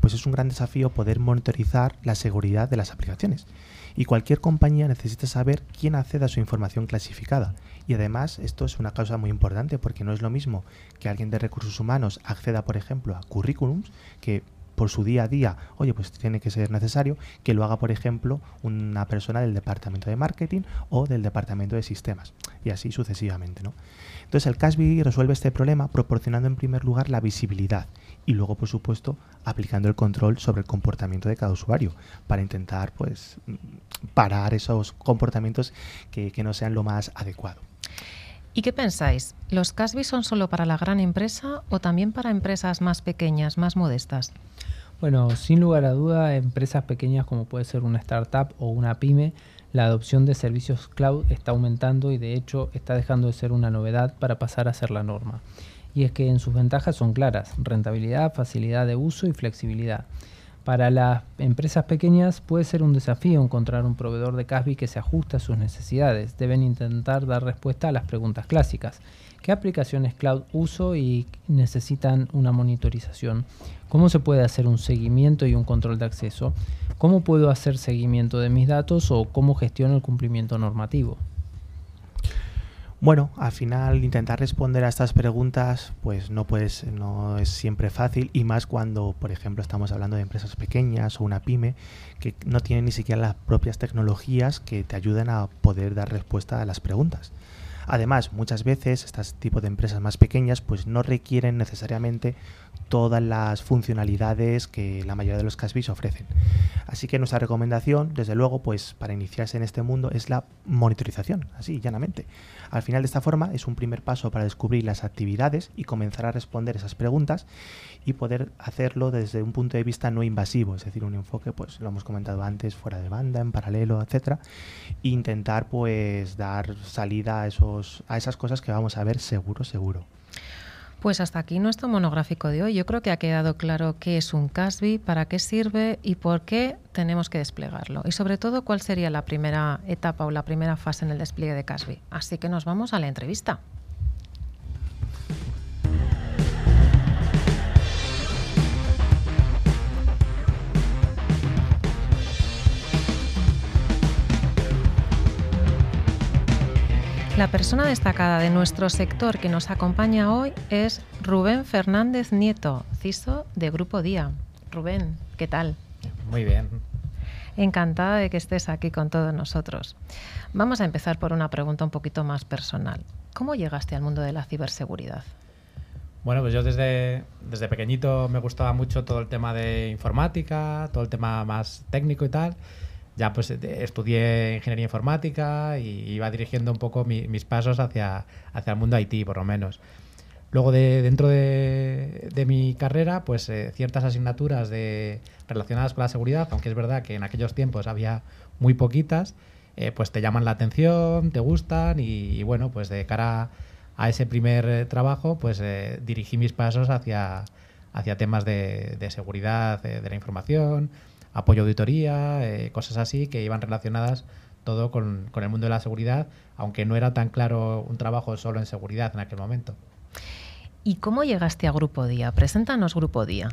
pues es un gran desafío poder monitorizar la seguridad de las aplicaciones. Y cualquier compañía necesita saber quién accede a su información clasificada. Y además esto es una causa muy importante porque no es lo mismo que alguien de recursos humanos acceda, por ejemplo, a currículums que por su día a día, oye, pues tiene que ser necesario que lo haga, por ejemplo, una persona del departamento de marketing o del departamento de sistemas, y así sucesivamente, ¿no? Entonces el CASBI resuelve este problema proporcionando en primer lugar la visibilidad y luego, por supuesto, aplicando el control sobre el comportamiento de cada usuario para intentar, pues, parar esos comportamientos que, no sean lo más adecuado. ¿Y qué pensáis? ¿Los CASBI son solo para la gran empresa o también para empresas más pequeñas, más modestas? Bueno, sin lugar a duda, empresas pequeñas como puede ser una startup o una pyme, la adopción de servicios cloud está aumentando y de hecho está dejando de ser una novedad para pasar a ser la norma. Y es que en sus ventajas son claras, rentabilidad, facilidad de uso y flexibilidad. Para las empresas pequeñas puede ser un desafío encontrar un proveedor de CASBI que se ajuste a sus necesidades. Deben intentar dar respuesta a las preguntas clásicas. ¿Qué aplicaciones cloud uso y necesitan una monitorización? ¿Cómo se puede hacer un seguimiento y un control de acceso? ¿Cómo puedo hacer seguimiento de mis datos o cómo gestiono el cumplimiento normativo? Bueno, al final intentar responder a estas preguntas pues no puedes no es siempre fácil y más cuando, por ejemplo, estamos hablando de empresas pequeñas o una pyme que no tienen ni siquiera las propias tecnologías que te ayuden a poder dar respuesta a las preguntas. Además, muchas veces este tipo de empresas más pequeñas pues no requieren necesariamente todas las funcionalidades que la mayoría de los CASBIs ofrecen. Así que nuestra recomendación, desde luego, pues para iniciarse en este mundo es la monitorización, así llanamente. Al final de esta forma es un primer paso para descubrir las actividades y comenzar a responder esas preguntas y poder hacerlo desde un punto de vista no invasivo, es decir, un enfoque, pues lo hemos comentado antes, fuera de banda, en paralelo, etcétera, e intentar pues dar salida a esos a esas cosas que vamos a ver seguro, seguro. Pues hasta aquí nuestro monográfico de hoy. Yo creo que ha quedado claro qué es un CASBI, para qué sirve y por qué tenemos que desplegarlo. Y sobre todo, cuál sería la primera etapa o la primera fase en el despliegue de CASBI. Así que nos vamos a la entrevista. La persona destacada de nuestro sector que nos acompaña hoy es Rubén Fernández Nieto, CISO de Grupo Día. Rubén, ¿qué tal? Muy bien. Encantada de que estés aquí con todos nosotros. Vamos a empezar por una pregunta un poquito más personal. ¿Cómo llegaste al mundo de la ciberseguridad? Bueno, pues yo desde, desde pequeñito me gustaba mucho todo el tema de informática, todo el tema más técnico y tal ya pues estudié ingeniería informática y iba dirigiendo un poco mis pasos hacia, hacia el mundo IT, por lo menos. Luego, de, dentro de, mi carrera, pues eh, ciertas asignaturas de, relacionadas con la seguridad, aunque es verdad que en aquellos tiempos había muy poquitas, eh, pues te llaman la atención, te gustan y, bueno, pues de cara a ese primer eh, trabajo, pues dirigí mis pasos hacia, hacia temas de, de seguridad de la información, apoyo auditoría, eh, cosas así que iban relacionadas todo con, el mundo de la seguridad, aunque no era tan claro un trabajo solo en seguridad en aquel momento. ¿Y cómo llegaste a Grupo Día? Preséntanos Grupo Día.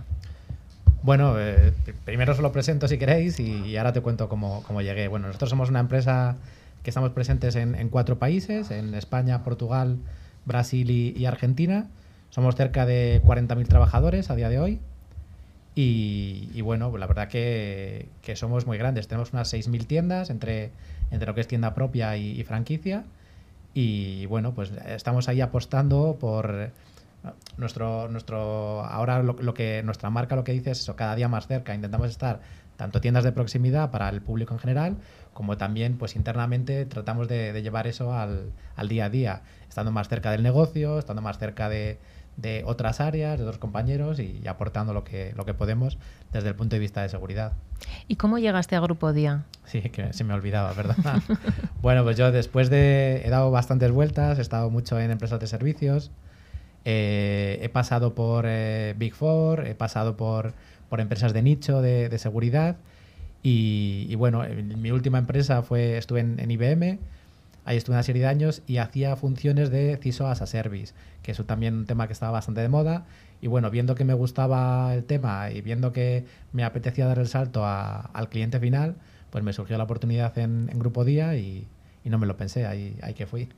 Bueno, eh, primero os lo presento si queréis y, ahora te cuento cómo, llegué. Bueno, nosotros somos una empresa que estamos presentes en, cuatro países, en España, Portugal, Brasil y, y Argentina. Somos cerca de 40.000 trabajadores a día de hoy. Y, bueno, la verdad que, somos muy grandes. Tenemos unas 6.000 tiendas entre, entre lo que es tienda propia y, franquicia. Y bueno, pues estamos ahí apostando por nuestro, nuestro ahora lo, que nuestra marca lo que dice es eso, cada día más cerca. Intentamos estar tanto tiendas de proximidad para el público en general, como también pues internamente tratamos de, de llevar eso al, al día a día, estando más cerca del negocio, estando más cerca de, de otras áreas, de otros compañeros y, aportando lo que, lo que podemos desde el punto de vista de seguridad. ¿Y cómo llegaste a Grupo Día? Sí, que se me olvidaba, ¿verdad? bueno, pues yo después de... He dado bastantes vueltas, he estado mucho en empresas de servicios, eh, he pasado por eh, Big Four, he pasado por, por empresas de nicho de, seguridad y, bueno, mi última empresa fue, estuve en, en IBM, Ahí estuve una serie de años y hacía funciones de CISO as a Service, que es también un tema que estaba bastante de moda. Y bueno, viendo que me gustaba el tema y viendo que me apetecía dar el salto al cliente final, pues me surgió la oportunidad en, Grupo Día y, no me lo pensé, ahí, ahí que fui.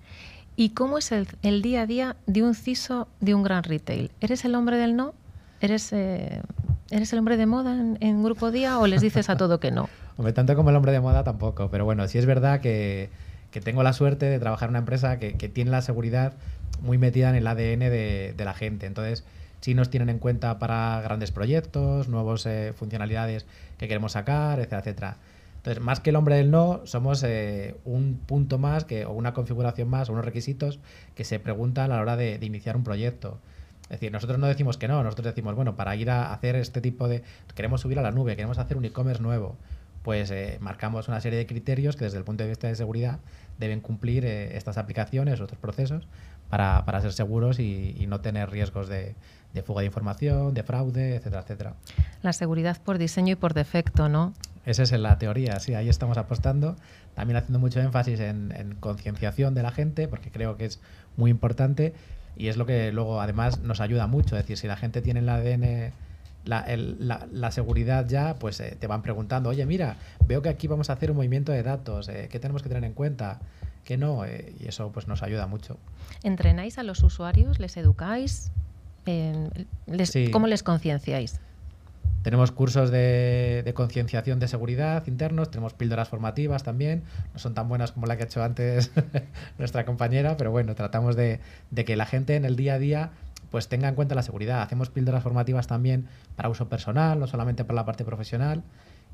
¿Y cómo es el, el, día a día de un CISO de un gran retail? ¿Eres el hombre del no? ¿Eres, eh, ¿eres el hombre de moda en, Grupo Día o les dices a todo que no? Hombre, tanto como el hombre de moda tampoco, pero bueno, sí es verdad que, que tengo la suerte de trabajar en una empresa que, tiene la seguridad muy metida en el ADN de, de la gente. Entonces, sí nos tienen en cuenta para grandes proyectos, nuevas eh, funcionalidades que queremos sacar, etcétera, etcétera. Entonces, más que el hombre del no, somos eh, un punto más que, o una configuración más o unos requisitos que se preguntan a la hora de, iniciar un proyecto. Es decir, nosotros no decimos que no, nosotros decimos, bueno, para ir a hacer este tipo de... Queremos subir a la nube, queremos hacer un e-commerce nuevo, pues eh, marcamos una serie de criterios que desde el punto de vista de seguridad deben cumplir eh, estas aplicaciones, otros procesos, para, para ser seguros y, y, no tener riesgos de, de fuga de información, de fraude, etcétera, etcétera. La seguridad por diseño y por defecto, ¿no? Esa es la teoría, sí, ahí estamos apostando. También haciendo mucho énfasis en, concienciación de la gente, porque creo que es muy importante y es lo que luego además nos ayuda mucho. Es decir, si la gente tiene el ADN, la, seguridad ya, pues eh, te van preguntando, oye, mira, veo que aquí vamos a hacer un movimiento de datos, eh, ¿qué tenemos que tener en cuenta? ¿Qué no? Eh, y eso pues nos ayuda mucho. ¿Entrenáis a los usuarios? ¿Les educáis? ¿Cómo les concienciáis? Tenemos cursos de, concienciación de seguridad internos, tenemos píldoras formativas también, no son tan buenas como la que ha hecho antes nuestra compañera, pero bueno, tratamos de, que la gente en el día a día pues tenga en cuenta la seguridad. Hacemos píldoras formativas también para uso personal, no solamente para la parte profesional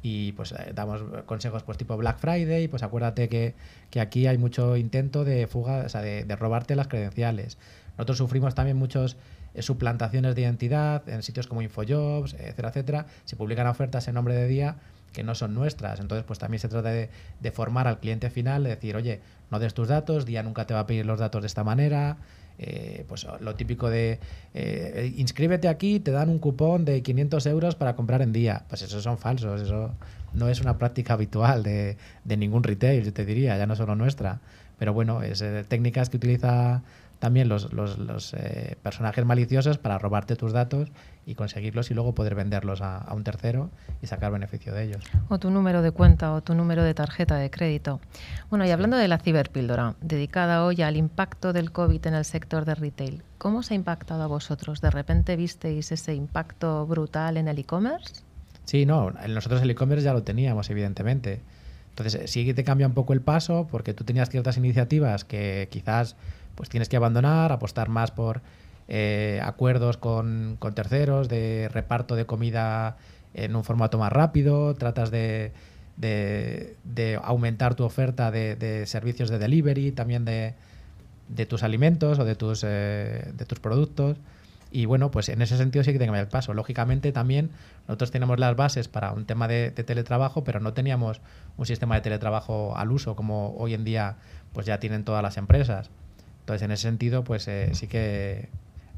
y pues eh, damos consejos pues tipo Black Friday, pues acuérdate que, aquí hay mucho intento de fuga, de, de robarte las credenciales. Nosotros sufrimos también muchos eh, suplantaciones de identidad en sitios como Infojobs, etcétera, etcétera. Se publican ofertas en nombre de día que no son nuestras. Entonces, pues también se trata de, formar al cliente final, de decir, oye, no des tus datos, Día nunca te va a pedir los datos de esta manera. Eh, pues lo típico de eh, inscríbete aquí, te dan un cupón de 500 euros para comprar en día. Pues esos son falsos, eso no es una práctica habitual de, de ningún retail, yo te diría, ya no solo nuestra. Pero bueno, es técnicas que utiliza también los, los, eh, personajes maliciosos para robarte tus datos y conseguirlos y luego poder venderlos a, un tercero y sacar beneficio de ellos. O tu número de cuenta o tu número de tarjeta de crédito. Bueno, y hablando de la ciberpíldora, dedicada hoy al impacto del COVID en el sector de retail, ¿cómo os ha impactado a vosotros? ¿De repente visteis ese impacto brutal en el e-commerce? Sí, no, nosotros el e-commerce ya lo teníamos, evidentemente. Entonces sí que te cambia un poco el paso porque tú tenías ciertas iniciativas que quizás pues tienes que abandonar, apostar más por eh, acuerdos con, terceros, de reparto de comida en un formato más rápido, tratas de, aumentar tu oferta de, servicios de delivery, también de, tus alimentos o de tus, eh, de tus productos. Y bueno, pues en ese sentido sí que tenemos el paso. Lógicamente también nosotros tenemos las bases para un tema de, teletrabajo, pero no teníamos un sistema de teletrabajo al uso como hoy en día pues ya tienen todas las empresas. Entonces, en ese sentido, pues eh, sí que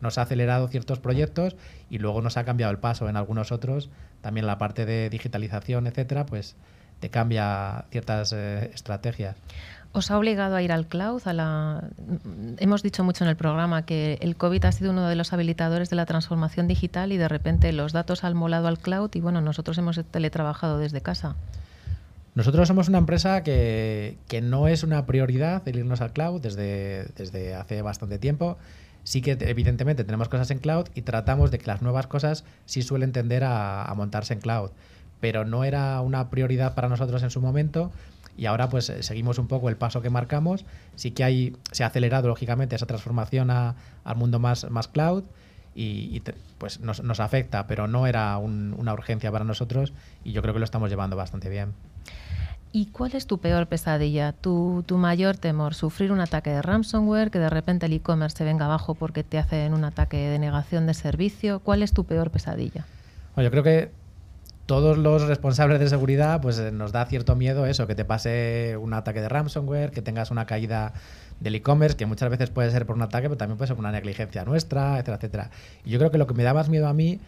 nos ha acelerado ciertos proyectos y luego nos ha cambiado el paso en algunos otros. También la parte de digitalización, etcétera, pues te cambia ciertas eh, estrategias. ¿Os ha obligado a ir al cloud? Hemos dicho mucho en el programa que el COVID ha sido uno de los habilitadores de la transformación digital y de repente los datos han molado al cloud y bueno, nosotros hemos teletrabajado desde casa. Nosotros somos una empresa que, no es una prioridad el irnos al cloud desde, desde hace bastante tiempo. Sí que evidentemente tenemos cosas en cloud y tratamos de que las nuevas cosas sí suelen tender a, montarse en cloud. Pero no era una prioridad para nosotros en su momento y ahora pues seguimos un poco el paso que marcamos. Sí que hay, se ha acelerado lógicamente esa transformación al mundo más, más cloud y, pues nos, nos, afecta, pero no era una urgencia para nosotros y yo creo que lo estamos llevando bastante bien. ¿Y cuál es tu peor pesadilla, tu, tu, mayor temor? ¿Sufrir un ataque de ransomware, que de repente el e-commerce se venga abajo porque te hacen un ataque de negación de servicio? ¿Cuál es tu peor pesadilla? Bueno, yo creo que todos los responsables de seguridad pues eh, nos da cierto miedo eso, que te pase un ataque de ransomware, que tengas una caída del e-commerce, que muchas veces puede ser por un ataque, pero también puede ser por una negligencia nuestra, etcétera, etcétera. Y yo creo que lo que me da más miedo a mí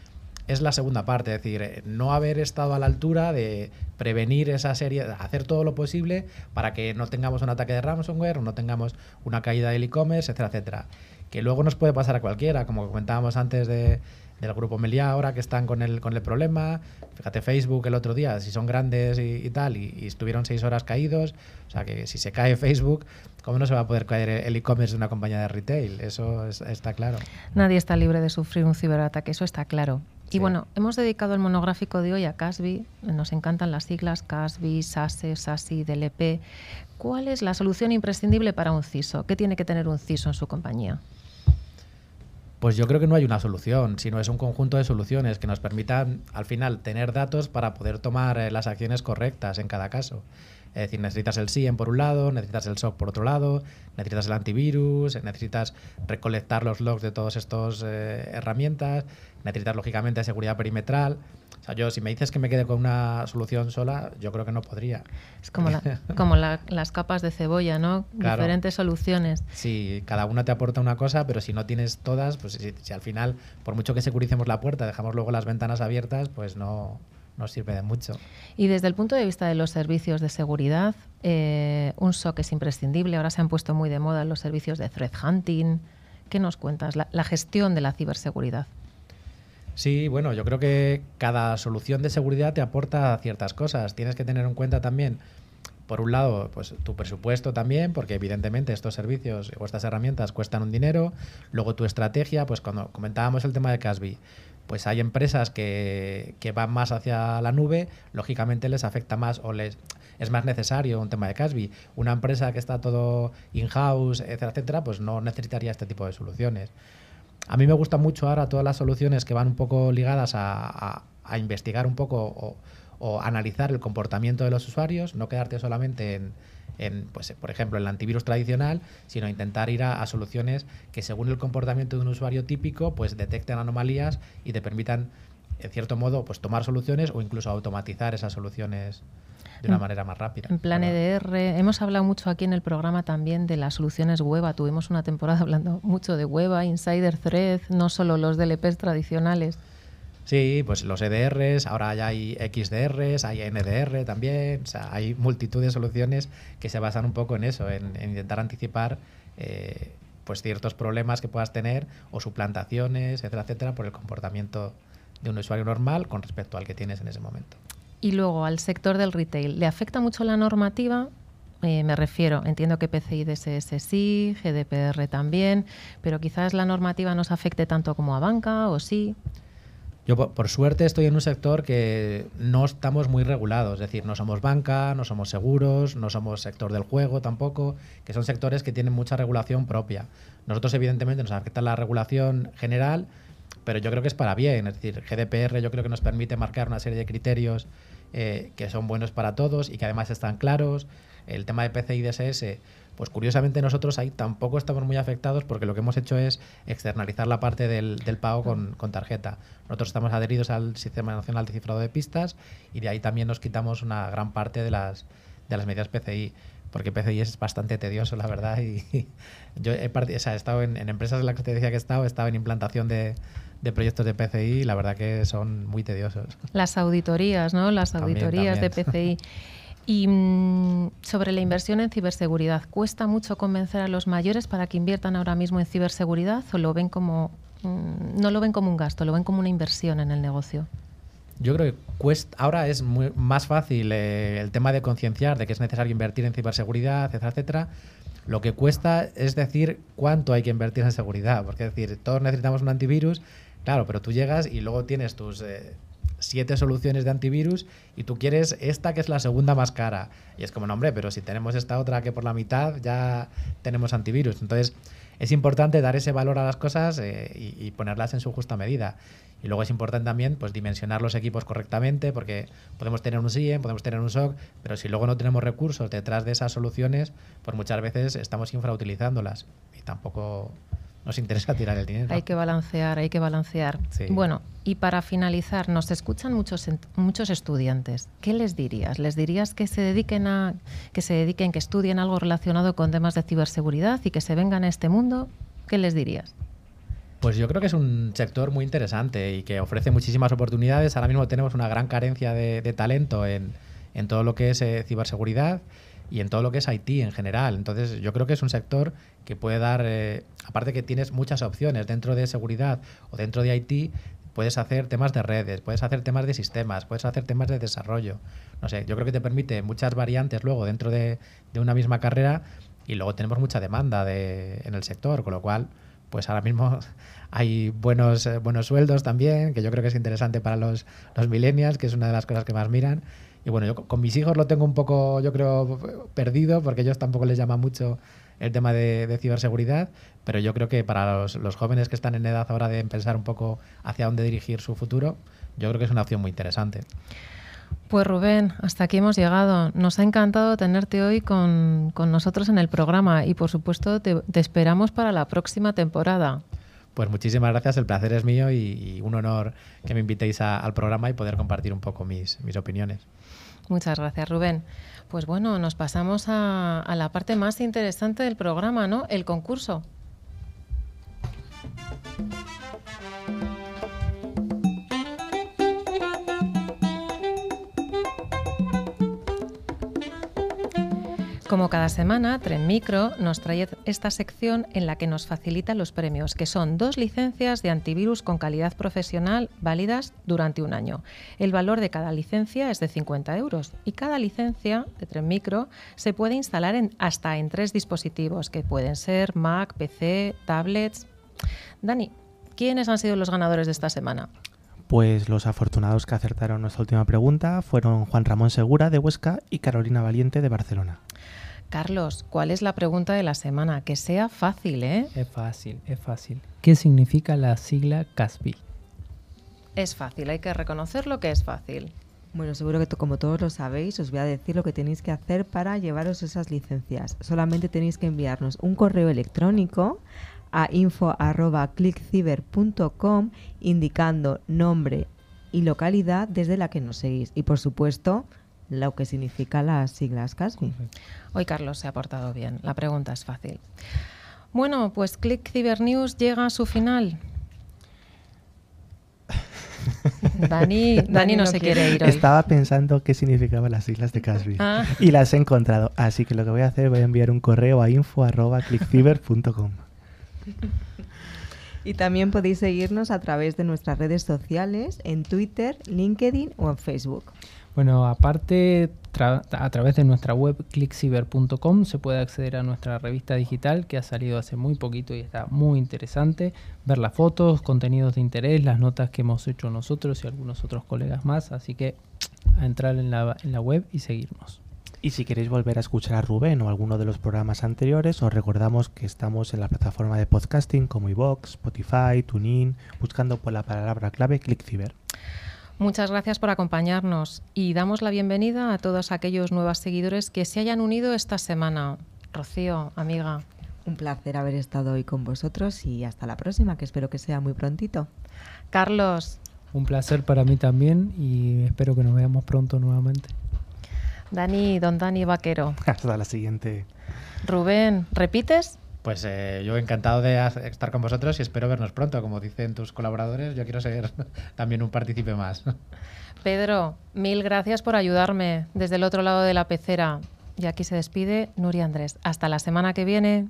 es la segunda parte, es decir, eh, no haber estado a la altura de prevenir esa serie, hacer todo lo posible para que no tengamos un ataque de ransomware o no tengamos una caída del e-commerce, etcétera, etcétera. Que luego nos puede pasar a cualquiera, como comentábamos antes de, del grupo Meliá ahora que están con el, con el problema. Fíjate, Facebook el otro día, si son grandes y, tal, y, estuvieron seis horas caídos. O sea que si se cae Facebook, ¿cómo no se va a poder caer el e-commerce de una compañía de retail? Eso está claro. Nadie está libre de sufrir un ciberataque, eso está claro. Y bueno, hemos dedicado el monográfico de hoy a CASBI. Nos encantan las siglas CASBI, SASE, SASI, DLP. ¿Cuál es la solución imprescindible para un CISO? ¿Qué tiene que tener un CISO en su compañía? Pues yo creo que no hay una solución, sino es un conjunto de soluciones que nos permitan al final tener datos para poder tomar eh, las acciones correctas en cada caso. Es decir, necesitas el SIEM por un lado, necesitas el SOC por otro lado, necesitas el antivirus, necesitas recolectar los logs de todas estas eh, herramientas, necesitas lógicamente seguridad perimetral. O sea, yo si me dices que me quede con una solución sola, yo creo que no podría. Es como, como las capas de cebolla, ¿no? Diferentes soluciones. Sí, cada una te aporta una cosa, pero si no tienes todas, pues si, al final, por mucho que securicemos la puerta, dejamos luego las ventanas abiertas, pues no, no sirve de mucho. Y desde el punto de vista de los servicios de seguridad, eh, un SOC es imprescindible. Ahora se han puesto muy de moda los servicios de threat hunting. ¿Qué nos cuentas? la gestión de la ciberseguridad. Sí, bueno, yo creo que cada solución de seguridad te aporta ciertas cosas. Tienes que tener en cuenta también, por un lado, pues tu presupuesto también, porque evidentemente estos servicios o estas herramientas cuestan un dinero. Luego tu estrategia, pues cuando comentábamos el tema de Casby, pues hay empresas que, que van más hacia la nube, lógicamente les afecta más o les es más necesario un tema de Casby. Una empresa que está todo in-house, etcétera, etcétera, pues no necesitaría este tipo de soluciones. A mí me gusta mucho ahora todas las soluciones que van un poco ligadas a, investigar un poco o, analizar el comportamiento de los usuarios, no quedarte solamente en, pues, por ejemplo, el antivirus tradicional, sino intentar ir a, soluciones que según el comportamiento de un usuario típico, pues detecten anomalías y te permitan, en cierto modo, pues tomar soluciones o incluso automatizar esas soluciones de una manera más rápida. En plan EDR, hemos hablado mucho aquí en el programa también de las soluciones web. Tuvimos una temporada hablando mucho de web, Insider Thread, no solo los DLPs tradicionales. Sí, pues los EDRs, ahora ya hay XDRs, hay NDR también, o sea, hay multitud de soluciones que se basan un poco en eso, en, intentar anticipar eh, pues ciertos problemas que puedas tener o suplantaciones, etcétera, etcétera, por el comportamiento de un usuario normal con respecto al que tienes en ese momento. Y luego al sector del retail, ¿le afecta mucho la normativa? Eh, me refiero, entiendo que PCI DSS sí, GDPR también, pero quizás la normativa no se afecte tanto como a banca o sí. Yo, por, suerte, estoy en un sector que no estamos muy regulados, es decir, no somos banca, no somos seguros, no somos sector del juego tampoco, que son sectores que tienen mucha regulación propia. Nosotros, evidentemente, nos afecta la regulación general, pero yo creo que es para bien, es decir, GDPR yo creo que nos permite marcar una serie de criterios eh, que son buenos para todos y que además están claros. El tema de PCI DSS, pues curiosamente nosotros ahí tampoco estamos muy afectados porque lo que hemos hecho es externalizar la parte del, del pago con, con, tarjeta. Nosotros estamos adheridos al Sistema Nacional de Cifrado de Pistas y de ahí también nos quitamos una gran parte de las, de las medidas PCI porque PCI es bastante tedioso, la verdad. Y, yo he, o sea, he estado en, en, empresas en las que te decía que he estado, he estado en implantación de, de proyectos de PCI, la verdad que son muy tediosos. Las auditorías, ¿no? Las auditorías de PCI. Y mm, sobre la inversión en ciberseguridad, ¿cuesta mucho convencer a los mayores para que inviertan ahora mismo en ciberseguridad o lo ven como mm, no lo ven como un gasto, lo ven como una inversión en el negocio? Yo creo que cuesta, ahora es más fácil eh, el tema de concienciar de que es necesario invertir en ciberseguridad, etcétera, etcétera. Lo que cuesta es decir cuánto hay que invertir en seguridad, porque es decir, todos necesitamos un antivirus Claro, pero tú llegas y luego tienes tus eh, siete soluciones de antivirus y tú quieres esta que es la segunda más cara. Y es como, no, hombre, pero si tenemos esta otra que por la mitad ya tenemos antivirus. Entonces, es importante dar ese valor a las cosas eh, y, ponerlas en su justa medida. Y luego es importante también pues, dimensionar los equipos correctamente, porque podemos tener un SIEM, podemos tener un SOC, pero si luego no tenemos recursos detrás de esas soluciones, pues muchas veces estamos infrautilizándolas. Y tampoco nos interesa tirar el dinero. Hay que balancear, hay que balancear. Bueno, y para finalizar, nos escuchan muchos muchos estudiantes. ¿Qué les dirías? ¿Les dirías que se dediquen a que se dediquen, que estudien algo relacionado con temas de ciberseguridad y que se vengan a este mundo? ¿Qué les dirías? Pues yo creo que es un sector muy interesante y que ofrece muchísimas oportunidades. Ahora mismo tenemos una gran carencia de, talento en, en, todo lo que es eh, ciberseguridad y en todo lo que es IT en general. Entonces yo creo que es un sector que puede dar, eh, aparte que tienes muchas opciones dentro de seguridad o dentro de IT, puedes hacer temas de redes, puedes hacer temas de sistemas, puedes hacer temas de desarrollo. No sé, yo creo que te permite muchas variantes luego dentro de, de una misma carrera y luego tenemos mucha demanda de, en el sector, con lo cual, pues ahora mismo hay buenos, eh, buenos sueldos también, que yo creo que es interesante para los, los millennials, que es una de las cosas que más miran. Y bueno, yo con mis hijos lo tengo un poco, yo creo, perdido, porque ellos tampoco les llama mucho el tema de, de ciberseguridad, pero yo creo que para los, los, jóvenes que están en edad ahora de pensar un poco hacia dónde dirigir su futuro, yo creo que es una opción muy interesante. Pues Rubén, hasta aquí hemos llegado. Nos ha encantado tenerte hoy con, con nosotros en el programa y por supuesto te, te, esperamos para la próxima temporada. Pues muchísimas gracias, el placer es mío y, y un honor que me invitéis a, al programa y poder compartir un poco mis, mis opiniones. Muchas gracias, Rubén. Pues bueno, nos pasamos a, la parte más interesante del programa, ¿no? El concurso. Como cada semana, Tren Micro nos trae esta sección en la que nos facilita los premios, que son dos licencias de antivirus con calidad profesional válidas durante un año. El valor de cada licencia es de 50 euros y cada licencia de Tren Micro se puede instalar en, hasta en tres dispositivos, que pueden ser Mac, PC, tablets. Dani, ¿quiénes han sido los ganadores de esta semana? Pues los afortunados que acertaron nuestra última pregunta fueron Juan Ramón Segura de Huesca y Carolina Valiente de Barcelona. Carlos, ¿cuál es la pregunta de la semana? Que sea fácil, ¿eh? Es fácil, es fácil. ¿Qué significa la sigla CASBI? Es fácil, hay que reconocer lo que es fácil. Bueno, seguro que como todos lo sabéis, os voy a decir lo que tenéis que hacer para llevaros esas licencias. Solamente tenéis que enviarnos un correo electrónico a info.clickciber.com indicando nombre y localidad desde la que nos seguís. Y por supuesto, lo que significa las siglas CASBI. Hoy Carlos se ha portado bien. La pregunta es fácil. Bueno, pues Click Cyber News llega a su final. Dani, Dani, Dani no, no, se quiere ir hoy. Estaba pensando qué significaban las siglas de Casby ah. y las he encontrado. Así que lo que voy a hacer, voy a enviar un correo a info.clickciber.com. Y también podéis seguirnos a través de nuestras redes sociales en Twitter, LinkedIn o en Facebook. Bueno, aparte, a través de nuestra web clickciber.com se puede acceder a nuestra revista digital que ha salido hace muy poquito y está muy interesante. Ver las fotos, contenidos de interés, las notas que hemos hecho nosotros y algunos otros colegas más. Así que a entrar en la, en la web y seguirnos. Y si queréis volver a escuchar a Rubén o alguno de los programas anteriores, os recordamos que estamos en la plataforma de podcasting como iVoox, Spotify, TuneIn, buscando por la palabra clave ClickCiber. Muchas gracias por acompañarnos y damos la bienvenida a todos aquellos nuevos seguidores que se hayan unido esta semana. Rocío, amiga. Un placer haber estado hoy con vosotros y hasta la próxima, que espero que sea muy prontito. Carlos. Un placer para mí también y espero que nos veamos pronto nuevamente. Dani, don Dani Vaquero. Hasta la siguiente. Rubén, ¿repites? Pues eh, yo encantado de estar con vosotros y espero vernos pronto. Como dicen tus colaboradores, yo quiero ser también un partícipe más. Pedro, mil gracias por ayudarme desde el otro lado de la pecera. Y aquí se despide Nuria Andrés. Hasta la semana que viene.